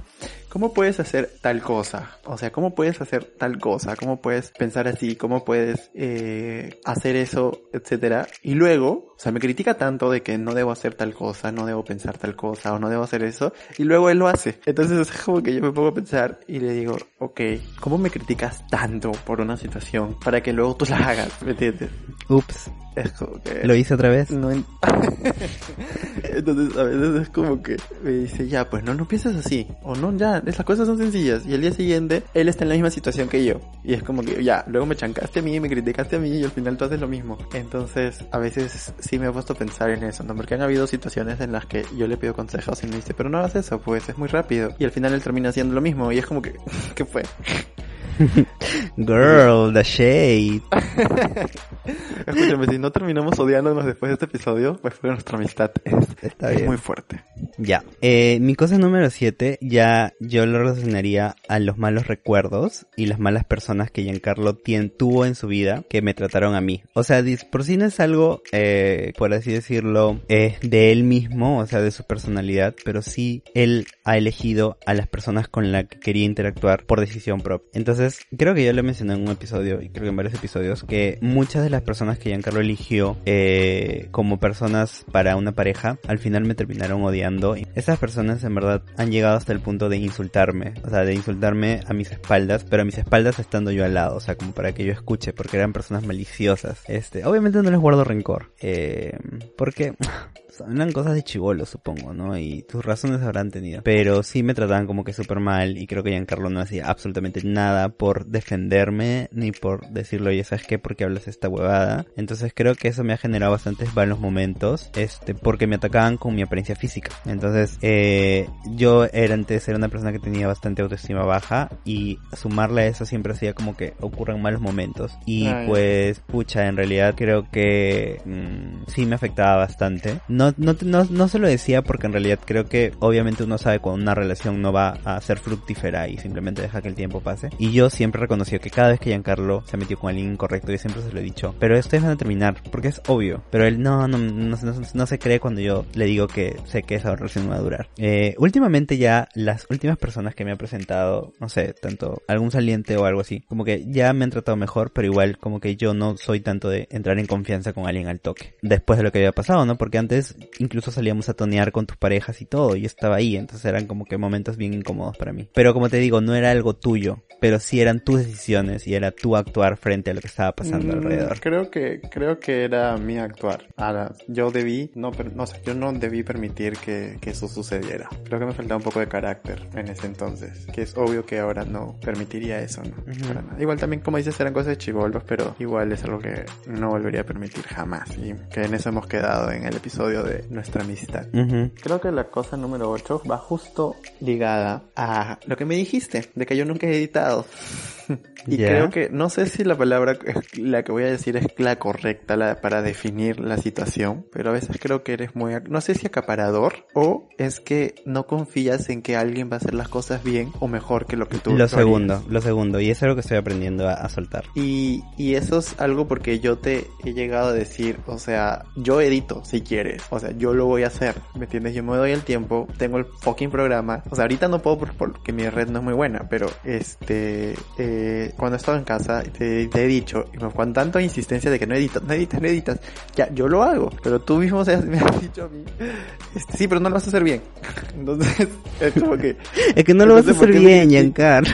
¿cómo puedes hacer tal cosa? O sea, ¿cómo puedes hacer tal cosa? ¿Cómo puedes pensar así? ¿Cómo puedes eh, hacer eso? Etcétera. Y luego, sea, me critica tanto de que no debo hacer tal cosa, no debo pensar tal cosa o no debo hacer eso. Y luego él lo hace. Entonces es como que yo me pongo a pensar y le digo, ok, ¿cómo me criticas tanto por una situación para que luego tú la hagas? ¿Me entiendes? Ups, Es como que... lo hice otra vez. No en- Entonces a veces es como que me dice, ya, pues no, no pienses así. O no, ya, las cosas son sencillas. Y el día siguiente, él está en la misma situación que yo. Y es como que, ya, luego me chancaste a mí, me criticaste a mí y al final tú haces lo mismo. Entonces, a veces sí me he puesto a pensar en eso, ¿no? Porque han habido situaciones en las que yo le pido consejos y me dice, pero no hagas eso, pues es muy rápido. Y al final él termina haciendo lo mismo. Y es como que, ¿qué fue? Girl, the shade. Escúchame, si no terminamos odiándonos después de este episodio, pues fue nuestra amistad. Es, Está es bien. muy fuerte. Ya. Eh, mi cosa número 7 ya yo lo relacionaría a los malos recuerdos y las malas personas que Giancarlo tien, tuvo en su vida que me trataron a mí. O sea, por sí no es algo, eh, por así decirlo, eh, de él mismo, o sea, de su personalidad, pero sí él ha elegido a las personas con las que quería interactuar por decisión propia. Entonces, creo que yo le mencioné en un episodio, y creo que en varios episodios, que muchas de las personas que Giancarlo eligió eh, como personas para una pareja, al final me terminaron odiando. Y esas personas en verdad han llegado hasta el punto de insultarme, o sea, de insultarme a mis espaldas, pero a mis espaldas estando yo al lado, o sea, como para que yo escuche, porque eran personas maliciosas. Este, obviamente no les guardo rencor, eh, porque eran cosas de chivolo, supongo, ¿no? Y tus razones habrán tenido. Pero sí me trataban como que súper mal y creo que Giancarlo no hacía absolutamente nada por defenderme ni por decirlo, oye, ¿sabes qué? ¿Por qué hablas esta huevada? Entonces creo que eso me ha generado bastantes malos momentos, este, porque me atacaban con mi apariencia física. Entonces, eh, yo era antes, era una persona que tenía bastante autoestima baja y sumarle a eso siempre hacía como que ocurran malos momentos. Y pues, pucha, en realidad creo que mm, sí me afectaba bastante. No, no, no, no se lo decía porque en realidad creo que obviamente uno sabe cuando una relación no va a ser fructífera y simplemente deja que el tiempo pase. Y yo siempre reconocí que cada vez que Giancarlo se metió con alguien incorrecto, yo siempre se lo he dicho, pero ustedes van a terminar, porque es obvio. Pero él no, no, no, no- no se cree cuando yo le digo que sé que esa relación no va a durar. Eh, últimamente ya las últimas personas que me han presentado, no sé, tanto algún saliente o algo así, como que ya me han tratado mejor, pero igual como que yo no soy tanto de entrar en confianza con alguien al toque. Después de lo que había pasado, ¿no? Porque antes incluso salíamos a tonear con tus parejas y todo, y estaba ahí, entonces eran como que momentos bien incómodos para mí. Pero como te digo, no era algo tuyo, pero sí eran tus decisiones y era tu actuar frente a lo que estaba pasando Mm, alrededor. Creo que, creo que era mi actuar. Ahora, yo debí, no, per- no sé, yo no debí permitir que, que eso sucediera. Creo que me faltaba un poco de carácter en ese entonces. Que es obvio que ahora no permitiría eso, ¿no? Ujú. Para nada. Igual también, como dices, eran cosas de chivolos, pero igual es algo que no volvería a permitir jamás. Y que en eso hemos quedado en el episodio de nuestra amistad. Ujú. Creo que la cosa número 8 va justo ligada a lo que me dijiste, de que yo nunca he editado. y Ya. creo que, no sé si la palabra, la que voy a decir es la correcta la- para definir la situación, pero a veces creo que eres muy, no sé si acaparador o es que no confías en que alguien va a hacer las cosas bien o mejor que lo que tú Lo harías. segundo, lo segundo, y eso es lo que estoy aprendiendo a, a soltar. Y, y eso es algo porque yo te he llegado a decir, o sea, yo edito si quieres, o sea, yo lo voy a hacer, ¿me entiendes? Yo me doy el tiempo, tengo el fucking programa, o sea, ahorita no puedo por- porque mi red no es muy buena, pero este, eh, cuando he estado en casa te, te he dicho, y con tanta insistencia de que no editas, no editas, no editas, ya, yo lo hago, pero tú mismo me has dicho a mí, este, sí, pero no lo vas a hacer bien, entonces, es como que, Es que no lo vas a Entonces, ¿por hacer bien? Giancarlo.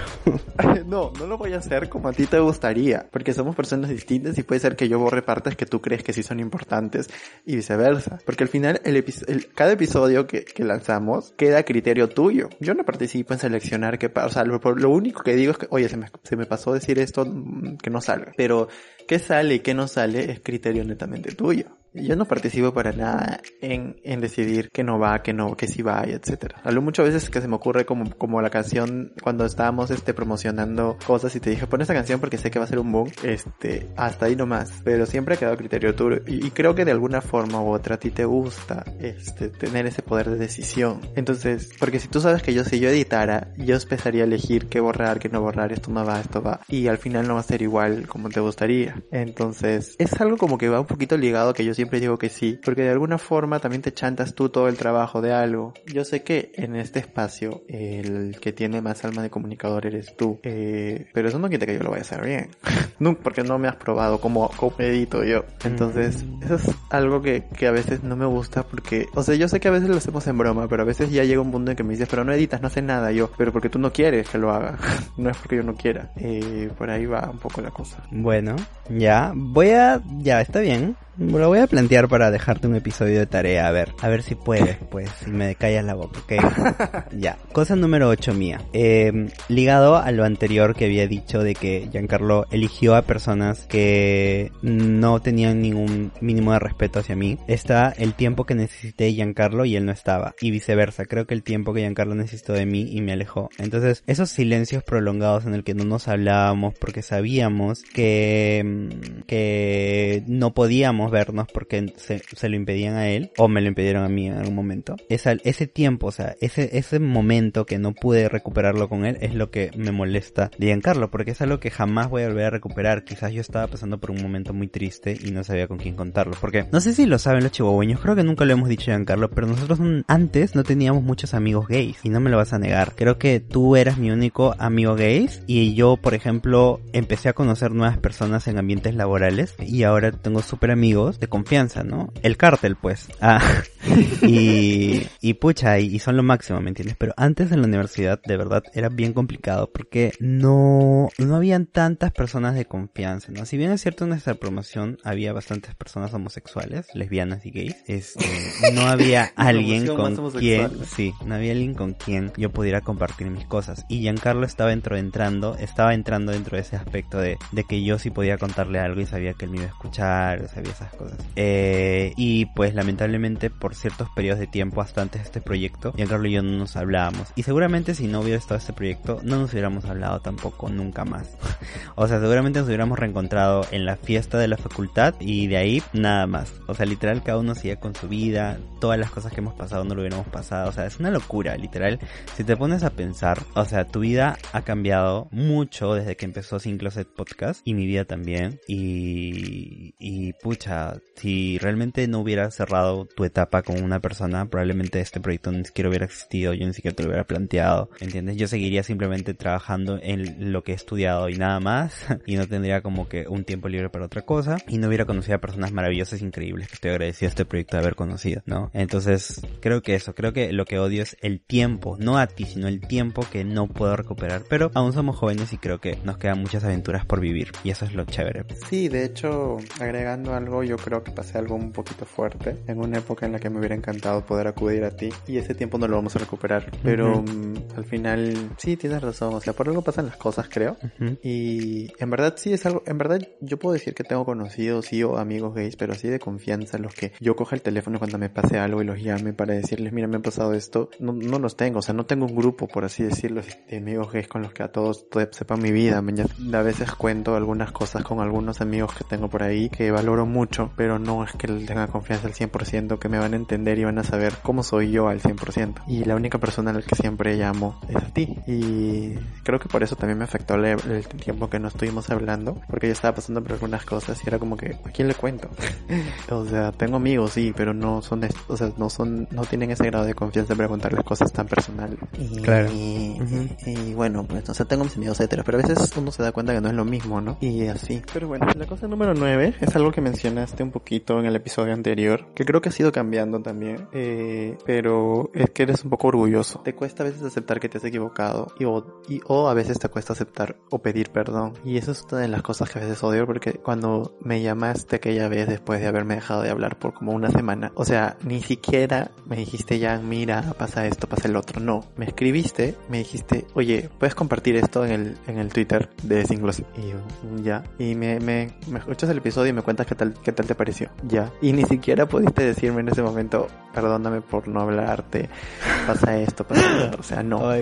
no, no lo voy a hacer como a ti te gustaría, porque somos personas distintas y puede ser que yo borre partes que tú crees que sí son importantes y viceversa. Porque al final, el epi- el- cada episodio que, que lanzamos queda a criterio tuyo. Yo no participo en seleccionar qué pasa. O sea, lo único que digo es que, oye, se me, se me pasó decir esto, mm, que no salga. Pero qué sale y qué no sale es criterio netamente tuyo. Yo no participo para nada en, en decidir que no va, que no, que sí va, y etcétera. A lo muchas veces que se me ocurre como, como la canción cuando estábamos este promocionando cosas y te dije pon esta canción porque sé que va a ser un boom, este, hasta ahí nomás. Pero siempre ha quedado a criterio tuyo. Y, y creo que de alguna forma u otra a ti te gusta este tener ese poder de decisión. Entonces, porque si tú sabes que yo si yo editara, yo empezaría a elegir qué borrar, qué no borrar, esto no va, esto va. Y al final no va a ser igual como te gustaría. Entonces, es algo como que va un poquito ligado que yo siempre digo que sí, porque de alguna forma también te chantas tú todo el trabajo de algo. Yo sé que en este espacio el que tiene más alma de comunicador eres tú, eh, pero eso no quita que yo lo vaya a hacer bien. no, porque no me has probado cómo, cómo edito yo. Entonces, eso es algo que, que a veces no me gusta porque, o sea, yo sé que a veces lo hacemos en broma, pero a veces ya llega un punto en que me dices, pero no editas, no haces nada. Yo, pero porque tú no quieres que lo haga. no es porque yo no quiera. Eh, por ahí va un poco la cosa. Bueno, ya, voy a, ya, está bien. Lo voy a plantear para dejarte un episodio de tarea, a ver, a ver si puedes, pues, si me callas la boca, ¿ok? ya, cosa número 8 mía. Eh, ligado a lo anterior que había dicho de que Giancarlo eligió a personas que no tenían ningún mínimo de respeto hacia mí, está el tiempo que necesité Giancarlo y él no estaba, y viceversa, creo que el tiempo que Giancarlo necesitó de mí y me alejó. Entonces, esos silencios prolongados en el que no nos hablábamos porque sabíamos que, mm, que no podíamos vernos porque se, se lo impedían a él o me lo impidieron a mí en algún momento. Esa, ese tiempo, o sea, ese, ese momento que no pude recuperarlo con él es lo que me molesta de Giancarlo porque es algo que jamás voy a volver a recuperar. Quizás yo estaba pasando por un momento muy triste y no sabía con quién contarlo. Porque no sé si lo saben los chihuahueños, creo que nunca lo hemos dicho a Giancarlo, pero nosotros antes no teníamos muchos amigos gays y no me lo vas a negar. Creo que tú eras mi único amigo gays y yo, por ejemplo, empecé a conocer nuevas personas en ambientes laborales y ahora tengo súper amigos amigos de confianza, ¿no? El cártel, pues. Ah, y, y pucha, y, son lo máximo, ¿me entiendes? Pero antes en la universidad, de verdad, era bien complicado porque no, no habían tantas personas de confianza, ¿no? Si bien es cierto en nuestra promoción había bastantes personas homosexuales, lesbianas y gays, este, no había alguien con quien, sí, no había alguien con quien yo pudiera compartir mis cosas. Y Giancarlo estaba dentro, entrando, estaba entrando dentro de ese aspecto de, de que yo sí podía contarle algo y sabía que él me iba a escuchar, sabía cosas. Eh, y pues lamentablemente por ciertos periodos de tiempo hasta antes de este proyecto, Giancarlo y yo no nos hablábamos. Y seguramente si no hubiera estado este proyecto, no nos hubiéramos hablado tampoco nunca más. o sea, seguramente nos hubiéramos reencontrado en la fiesta de la facultad y de ahí nada más. O sea, literal cada uno sigue con su vida, todas las cosas que hemos pasado no lo hubiéramos pasado. O sea, es una locura, literal. Si te pones a pensar, o sea, tu vida ha cambiado mucho desde que empezó Sin Closet Podcast y mi vida también. Y, y pucha, si realmente no hubiera cerrado tu etapa con una persona, probablemente este proyecto ni siquiera hubiera existido, yo ni siquiera te lo hubiera planteado, ¿entiendes? Yo seguiría simplemente trabajando en lo que he estudiado y nada más, y no tendría como que un tiempo libre para otra cosa, y no hubiera conocido a personas maravillosas, increíbles, que estoy agradecido a este proyecto de haber conocido, ¿no? Entonces, creo que eso, creo que lo que odio es el tiempo, no a ti, sino el tiempo que no puedo recuperar, pero aún somos jóvenes y creo que nos quedan muchas aventuras por vivir, y eso es lo chévere. Sí, de hecho, agregando algo, yo creo que pasé algo un poquito fuerte en una época en la que me hubiera encantado poder acudir a ti y ese tiempo no lo vamos a recuperar. Pero mm, al final, sí, tienes razón. O sea, por algo pasan las cosas, creo. Y en verdad sí es algo, en verdad yo puedo decir que tengo conocidos, sí, o amigos gays, pero así de confianza, los que yo coja el teléfono cuando me pase algo y los llame para decirles, mira, me ha pasado esto. No, no los tengo, o sea, no tengo un grupo, por así decirlo, de amigos gays con los que a todos sepan mi vida. A veces cuento algunas cosas con algunos amigos que tengo por ahí que valoro mucho, pero no es que tenga confianza al 100%, que me van a entender y van a saber cómo soy yo al 100%. Y la única persona a la que siempre llamo es a ti. Y creo que por eso también me afectó el, tiempo que no estuvimos hablando, porque yo estaba pasando por algunas cosas y era como que, ¿a quién le cuento? o sea, tengo amigos, sí, pero no son, o sea, no son, no tienen ese grado de confianza para contarles cosas tan personales. Y, claro. Y, bueno, pues, o sea, tengo mis amigos, etcétera, pero a veces uno se da cuenta que no es lo mismo, ¿no? Y así. Pero bueno, la cosa número 9 es algo que mencionaste un poquito en el episodio anterior, que creo que ha sido cambiando también, eh, pero es que eres un poco orgulloso. Te cuesta a veces aceptar que te has equivocado y o, y, o a veces te cuesta aceptar o pedir perdón. Y eso es una de las cosas que a veces odio porque cuando me llamaste aquella vez después de haberme dejado de hablar por como una semana, o sea, ni siquiera me dijiste ya, mira, pasa esto, pasa el otro. No, me escribiste, me dijiste, oye, puedes compartir esto en el, en el Twitter de Singlos. Y yo, ya. Y me, me, me escuchas el episodio y me cuentas qué tal, qué tal te pareció. Ya. Y ni siquiera pudiste decirme en ese momento, perdóname por no hablarte, pasa esto, pasa esto. O sea, no. Oh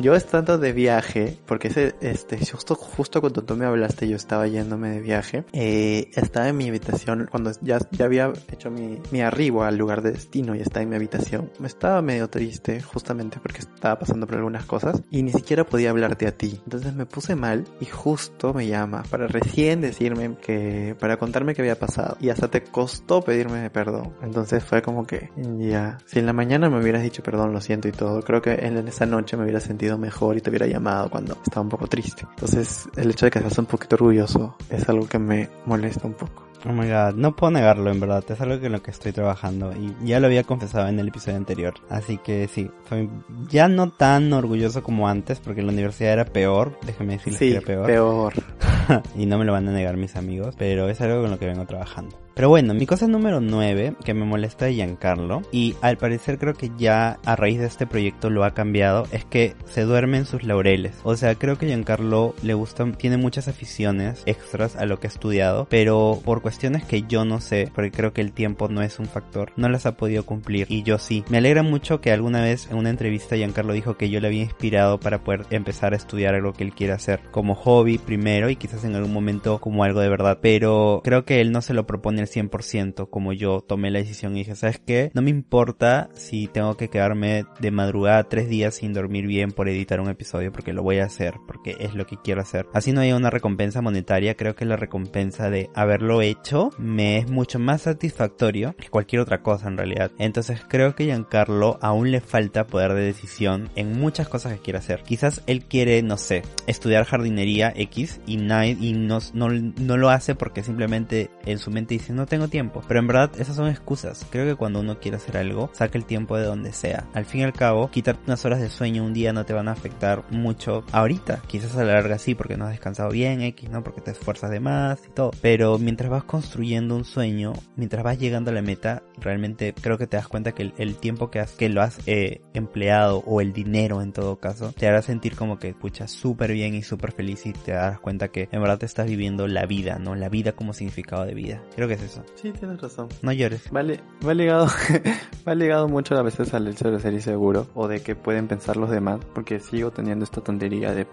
yo estando de viaje, porque ese, este, justo, justo cuando tú me hablaste, yo estaba yéndome de viaje, eh, estaba en mi habitación, cuando ya, ya había hecho mi, mi arribo al lugar de destino y estaba en mi habitación, me estaba medio triste, justamente porque estaba pasando por algunas cosas, y ni siquiera podía hablarte a ti. Entonces me puse mal y justo me llama para recién decirme que, para contarme qué había pasado. Y hasta te costó pedirme perdón. Entonces fue como que, ya, si en la mañana me hubieras dicho perdón, lo siento y todo, creo que en esa noche me hubiera sentido mejor y te hubiera llamado cuando estaba un poco triste. Entonces el hecho de que seas un poquito orgulloso es algo que me molesta un poco. Oh my god, no puedo negarlo en verdad, es algo en lo que estoy trabajando y ya lo había confesado en el episodio anterior. Así que sí, soy ya no tan orgulloso como antes porque en la universidad era peor, déjeme decirles que era peor. peor. y no me lo van a negar mis amigos, pero es algo con lo que vengo trabajando. Pero bueno, mi cosa número 9 que me molesta de Giancarlo y al parecer creo que ya a raíz de este proyecto lo ha cambiado es que se duerme en sus laureles. O sea, creo que Giancarlo le gusta, tiene muchas aficiones extras a lo que ha estudiado, pero por cuestiones que yo no sé, porque creo que el tiempo no es un factor, no las ha podido cumplir y yo sí. Me alegra mucho que alguna vez en una entrevista Giancarlo dijo que yo le había inspirado para poder empezar a estudiar algo que él quiere hacer como hobby primero y quizás en algún momento como algo de verdad, pero creo que él no se lo propone 100% como yo tomé la decisión y dije, ¿sabes qué? No me importa si tengo que quedarme de madrugada tres días sin dormir bien por editar un episodio porque lo voy a hacer, porque es lo que quiero hacer. Así no hay una recompensa monetaria, creo que la recompensa de haberlo hecho me es mucho más satisfactorio que cualquier otra cosa en realidad. Entonces creo que Giancarlo aún le falta poder de decisión en muchas cosas que quiere hacer. Quizás él quiere, no sé, estudiar jardinería X y, y no, no, no lo hace porque simplemente en su mente dice no tengo tiempo. Pero en verdad esas son excusas. Creo que cuando uno quiere hacer algo, saca el tiempo de donde sea. Al fin y al cabo, quitarte unas horas de sueño un día no te van a afectar mucho ahorita. Quizás a la larga sí porque no has descansado bien, X, ¿no? Porque te esfuerzas de más y todo. Pero mientras vas construyendo un sueño, mientras vas llegando a la meta, realmente creo que te das cuenta que el, tiempo que, has, que lo has eh, empleado o el dinero en todo caso, te hará sentir como que escuchas súper bien y súper feliz y te darás cuenta que en verdad te estás viviendo la vida, ¿no? La vida como significado de vida. Creo que es eso. Sí, tienes razón. No llores. Vale, va ligado, va ligado mucho a veces al hecho de ser inseguro o de que pueden pensar los demás, porque sigo teniendo esta tontería de,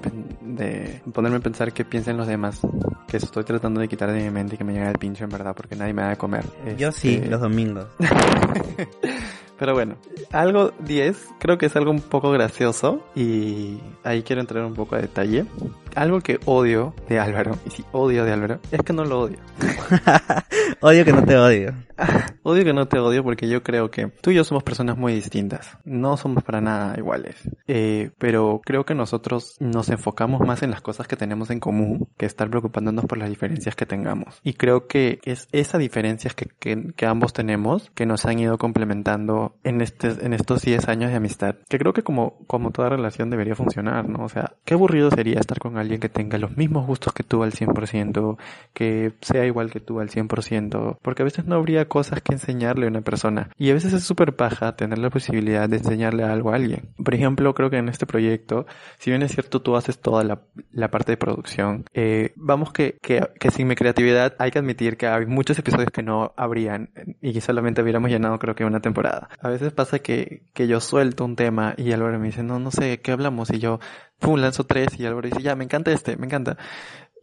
de ponerme a pensar qué piensan los demás, que estoy tratando de quitar de mi mente y que me llega el pincho en verdad, porque nadie me da de comer. Yo sí, este, los domingos. Pero bueno, algo 10, creo que es algo un poco gracioso y ahí quiero entrar un poco a detalle. Algo que odio de Álvaro, y si odio de Álvaro, es que no lo odio. odio que no te odio. odio que no te odio porque yo creo que tú y yo somos personas muy distintas. No somos para nada iguales. Eh, pero creo que nosotros nos enfocamos más en las cosas que tenemos en común que estar preocupándonos por las diferencias que tengamos. Y creo que es esas diferencias que, que, que ambos tenemos que nos han ido complementando en, este, en estos 10 años de amistad. Que creo que como, como toda relación debería funcionar, ¿no? O sea, qué aburrido sería estar con alguien que tenga los mismos gustos que tú al 100%, que sea igual que tú al 100%, porque a veces no habría cosas que enseñarle a una persona. Y a veces es súper paja tener la posibilidad de enseñarle algo a alguien. Por ejemplo, creo que en este proyecto, si bien es cierto tú haces toda la, la parte de producción, eh, vamos que, que, que, sin mi creatividad hay que admitir que hay muchos episodios que no habrían y que solamente hubiéramos llenado creo que una temporada. A veces pasa que, que yo suelto un tema y Álvaro me dice, no, no sé, ¿qué hablamos? Y yo, pum, lanzo tres y Álvaro dice, ya, me encanta este, me encanta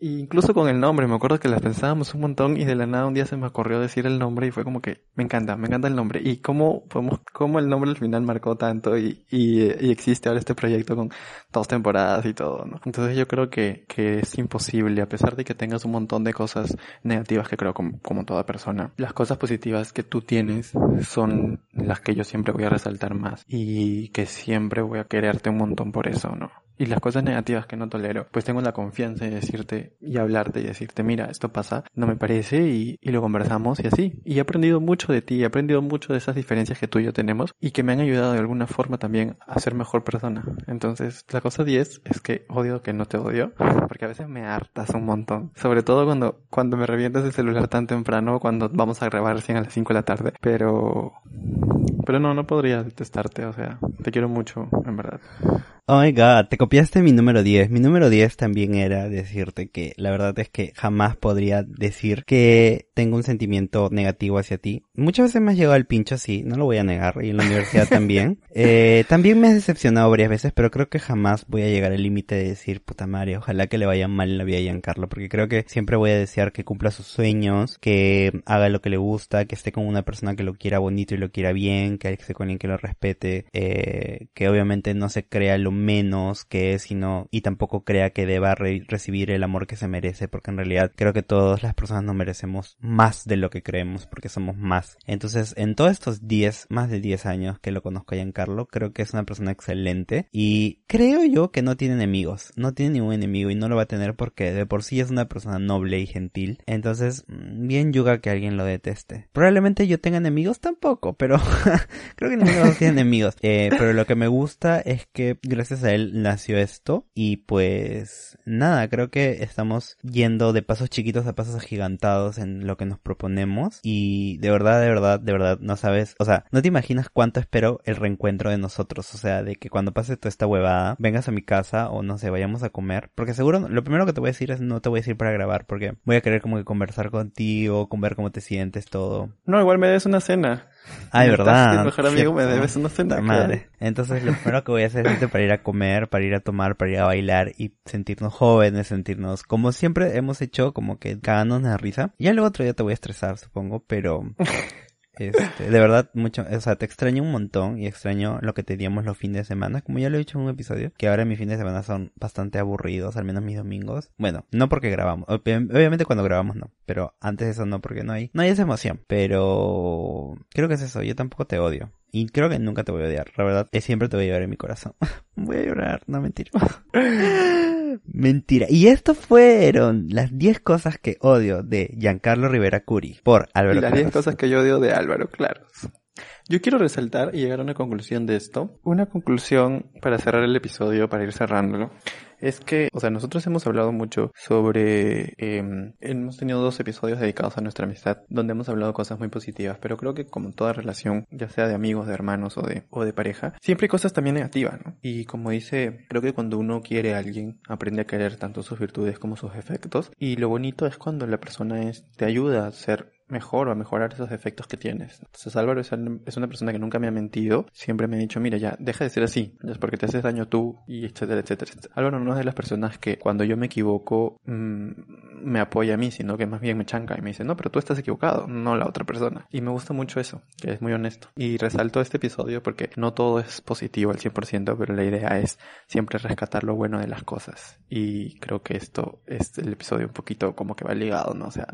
incluso con el nombre, me acuerdo que las pensábamos un montón y de la nada un día se me ocurrió decir el nombre y fue como que me encanta, me encanta el nombre. Y cómo, cómo el nombre al final marcó tanto y, y, y, existe ahora este proyecto con dos temporadas y todo, ¿no? Entonces yo creo que, que es imposible, a pesar de que tengas un montón de cosas negativas que creo como, como toda persona, las cosas positivas que tú tienes son las que yo siempre voy a resaltar más y que siempre voy a quererte un montón por eso, ¿no? y las cosas negativas que no tolero, pues tengo la confianza de decirte y hablarte y decirte, mira, esto pasa, no me parece y, y, lo conversamos y así. Y he aprendido mucho de ti, he aprendido mucho de esas diferencias que tú y yo tenemos y que me han ayudado de alguna forma también a ser mejor persona. Entonces, la cosa 10 es que odio que no te odio, porque a veces me hartas un montón. Sobre todo cuando, cuando me revientas el celular tan temprano, cuando vamos a grabar recién a las 5 de la tarde. Pero, pero no, no podría detestarte, o sea, te quiero mucho, en verdad. Oh my god, te copiaste mi número 10. Mi número 10 también era decirte que la verdad es que jamás podría decir que tengo un sentimiento negativo hacia ti. Muchas veces me has llegado al pincho así, no lo voy a negar, y en la universidad también. Eh, también me has decepcionado varias veces, pero creo que jamás voy a llegar al límite de decir, puta madre, ojalá que le vaya mal en la vida a Giancarlo, porque creo que siempre voy a desear que cumpla sus sueños, que haga lo que le gusta, que esté con una persona que lo quiera bonito y lo quiera bien, que esté con alguien que lo respete, eh, que obviamente no se crea lo menos que es, sino, y tampoco crea que deba recibir el amor que se merece, porque en realidad creo que todas las personas no merecemos más de lo que creemos, porque somos más. Entonces, en todos estos 10, más de 10 años que lo conozco a Giancarlo, creo que es una persona excelente, y creo yo que no tiene enemigos, no tiene ningún enemigo, y no lo va a tener porque de por sí es una persona noble y gentil. Entonces, mm, bien yuga que alguien lo deteste. Probablemente yo tenga enemigos tampoco, pero creo que ninguno tiene enemigos. Eh, pero lo que me gusta es que gracias a él nació esto y pues nada, creo que estamos yendo de pasos chiquitos a pasos agigantados en lo que nos proponemos y de verdad, de verdad, de verdad, no sabes, o sea, no te imaginas cuánto espero el reencuentro de nosotros, o sea, de que cuando pase toda esta huevada, vengas a mi casa o no sé, vayamos a comer, porque seguro lo primero que te voy a decir es no te voy a decir para grabar porque voy a querer como que conversar contigo, con ver cómo te sientes, todo. No, igual me des una cena. Ay, verdad. mejor amigo me debes una cena. Madre. Entonces lo primero que voy a hacer es para ir a comer, para ir a tomar, para ir a bailar y sentirnos jóvenes, sentirnos como siempre hemos hecho, como que cagándonos de risa. Ya luego otro día te voy a estresar, supongo, pero Este, de verdad, mucho, o sea, te extraño un montón y extraño lo que teníamos los fines de semana, como ya lo he dicho en un episodio, que ahora mis fines de semana son bastante aburridos, al menos mis domingos. Bueno, no porque grabamos, obviamente cuando grabamos no, pero antes de eso no, porque no hay, no hay esa emoción, pero creo que es eso, yo tampoco te odio. Y creo que nunca te voy a odiar, la verdad, siempre te voy a llevar en mi corazón. voy a llorar, no mentira. Mentira. Y estos fueron las 10 cosas que odio de Giancarlo Rivera Curi por Álvaro Y las 10 cosas que yo odio de Álvaro, claro. Yo quiero resaltar y llegar a una conclusión de esto. Una conclusión para cerrar el episodio, para ir cerrándolo, es que, o sea, nosotros hemos hablado mucho sobre, eh, hemos tenido dos episodios dedicados a nuestra amistad, donde hemos hablado cosas muy positivas, pero creo que como toda relación, ya sea de amigos, de hermanos o de, o de pareja, siempre hay cosas también negativas, ¿no? Y como dice, creo que cuando uno quiere a alguien, aprende a querer tanto sus virtudes como sus defectos, y lo bonito es cuando la persona es, te ayuda a ser mejor o a mejorar esos defectos que tienes. Entonces Álvaro es una persona que nunca me ha mentido, siempre me ha dicho, mira ya, deja de ser así, es porque te haces daño tú y etcétera, etcétera. Álvaro no es de las personas que cuando yo me equivoco mmm, me apoya a mí, sino que más bien me chanca y me dice, no, pero tú estás equivocado, no la otra persona. Y me gusta mucho eso, que es muy honesto. Y resalto este episodio porque no todo es positivo al 100%, pero la idea es siempre rescatar lo bueno de las cosas. Y creo que esto es el episodio un poquito como que va ligado, ¿no? O sea,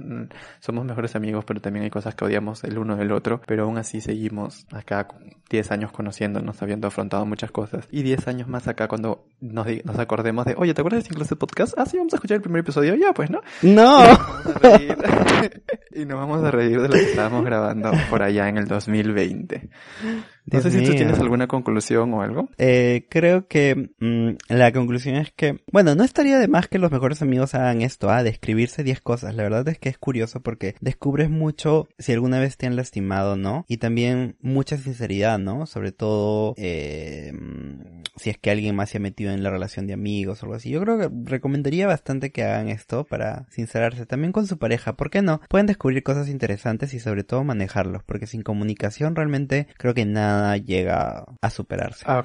somos mejores amigos, pero también hay cosas que odiamos el uno del otro, pero aún así seguimos acá 10 años conociéndonos, habiendo afrontado muchas cosas. Y 10 años más acá cuando nos, nos acordemos de, oye, ¿te acuerdas de Sin Clase Podcast? Ah, sí, vamos a escuchar el primer episodio. Ya, pues, ¿no? No. Y nos vamos a reír de lo que estábamos grabando por allá en el 2020. No sé si tú tienes alguna conclusión o algo. Eh, creo que mmm, la conclusión es que, bueno, no estaría de más que los mejores amigos hagan esto, ah, describirse 10 cosas. La verdad es que es curioso porque descubres mucho si alguna vez te han lastimado, ¿no? Y también mucha sinceridad, ¿no? Sobre todo, eh, si es que alguien más se ha metido en la relación de amigos o algo así. Yo creo que recomendaría bastante que hagan esto para sincerarse también con su pareja. ¿Por qué no? Pueden descubrir cosas interesantes y sobre todo manejarlos, porque sin comunicación realmente creo que nada llega a superarse. Ah,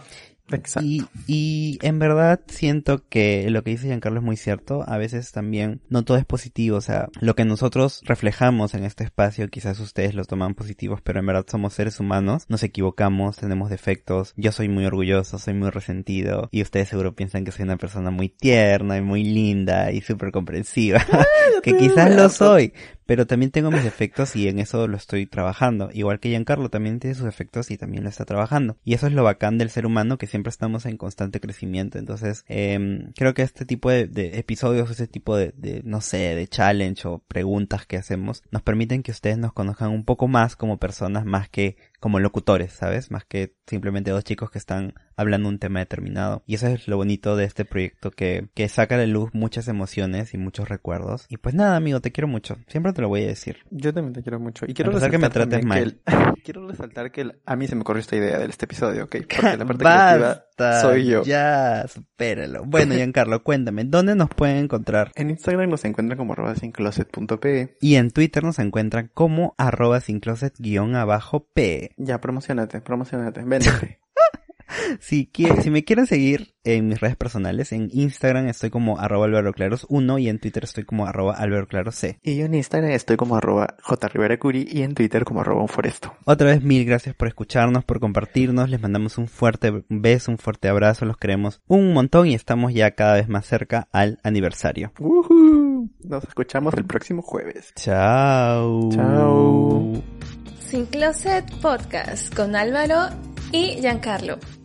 exacto. Y, y en verdad siento que lo que dice Giancarlo es muy cierto. A veces también no todo es positivo. O sea, lo que nosotros reflejamos en este espacio, quizás ustedes lo toman positivos, pero en verdad somos seres humanos. Nos equivocamos, tenemos defectos. Yo soy muy orgulloso, soy muy resentido. Y ustedes seguro piensan que soy una persona muy tierna y muy linda y súper comprensiva. que quizás lo soy pero también tengo mis defectos y en eso lo estoy trabajando. Igual que Giancarlo también tiene sus defectos y también lo está trabajando. Y eso es lo bacán del ser humano, que siempre estamos en constante crecimiento. Entonces, eh, creo que este tipo de, de episodios, este tipo de, de, no sé, de challenge o preguntas que hacemos, nos permiten que ustedes nos conozcan un poco más como personas, más que como locutores, ¿sabes? Más que simplemente dos chicos que están hablando un tema determinado. Y eso es lo bonito de este proyecto, que, que saca a la luz muchas emociones y muchos recuerdos. Y pues nada, amigo, te quiero mucho. Siempre te lo voy a decir. Yo también te quiero mucho. Y quiero resaltar que me trates mal. El, quiero resaltar que el, a mí se me ocurrió esta idea de este episodio, ¿ok? Porque la parte creativa soy yo. Ya, supéralo. Bueno, Giancarlo, cuéntame, ¿dónde nos pueden encontrar? En Instagram nos encuentran como arroba sincloset.pe. Y en Twitter nos encuentran como arroba sincloset guion Ya, promocionate, promocionate, véndete. si, si me quieren seguir en mis redes personales, en Instagram estoy como arroba Claros 1 y en Twitter estoy como arroba. Y yo en Instagram estoy como arroba jriveracuri y en Twitter como arroba foresto. Otra vez mil gracias por escucharnos, por compartirnos, les mandamos un fuerte beso, un fuerte abrazo, los queremos un montón y estamos ya cada vez más cerca al aniversario. Uh Nos escuchamos el próximo jueves. Chao. Chao. Sin Closet Podcast con Álvaro y Giancarlo.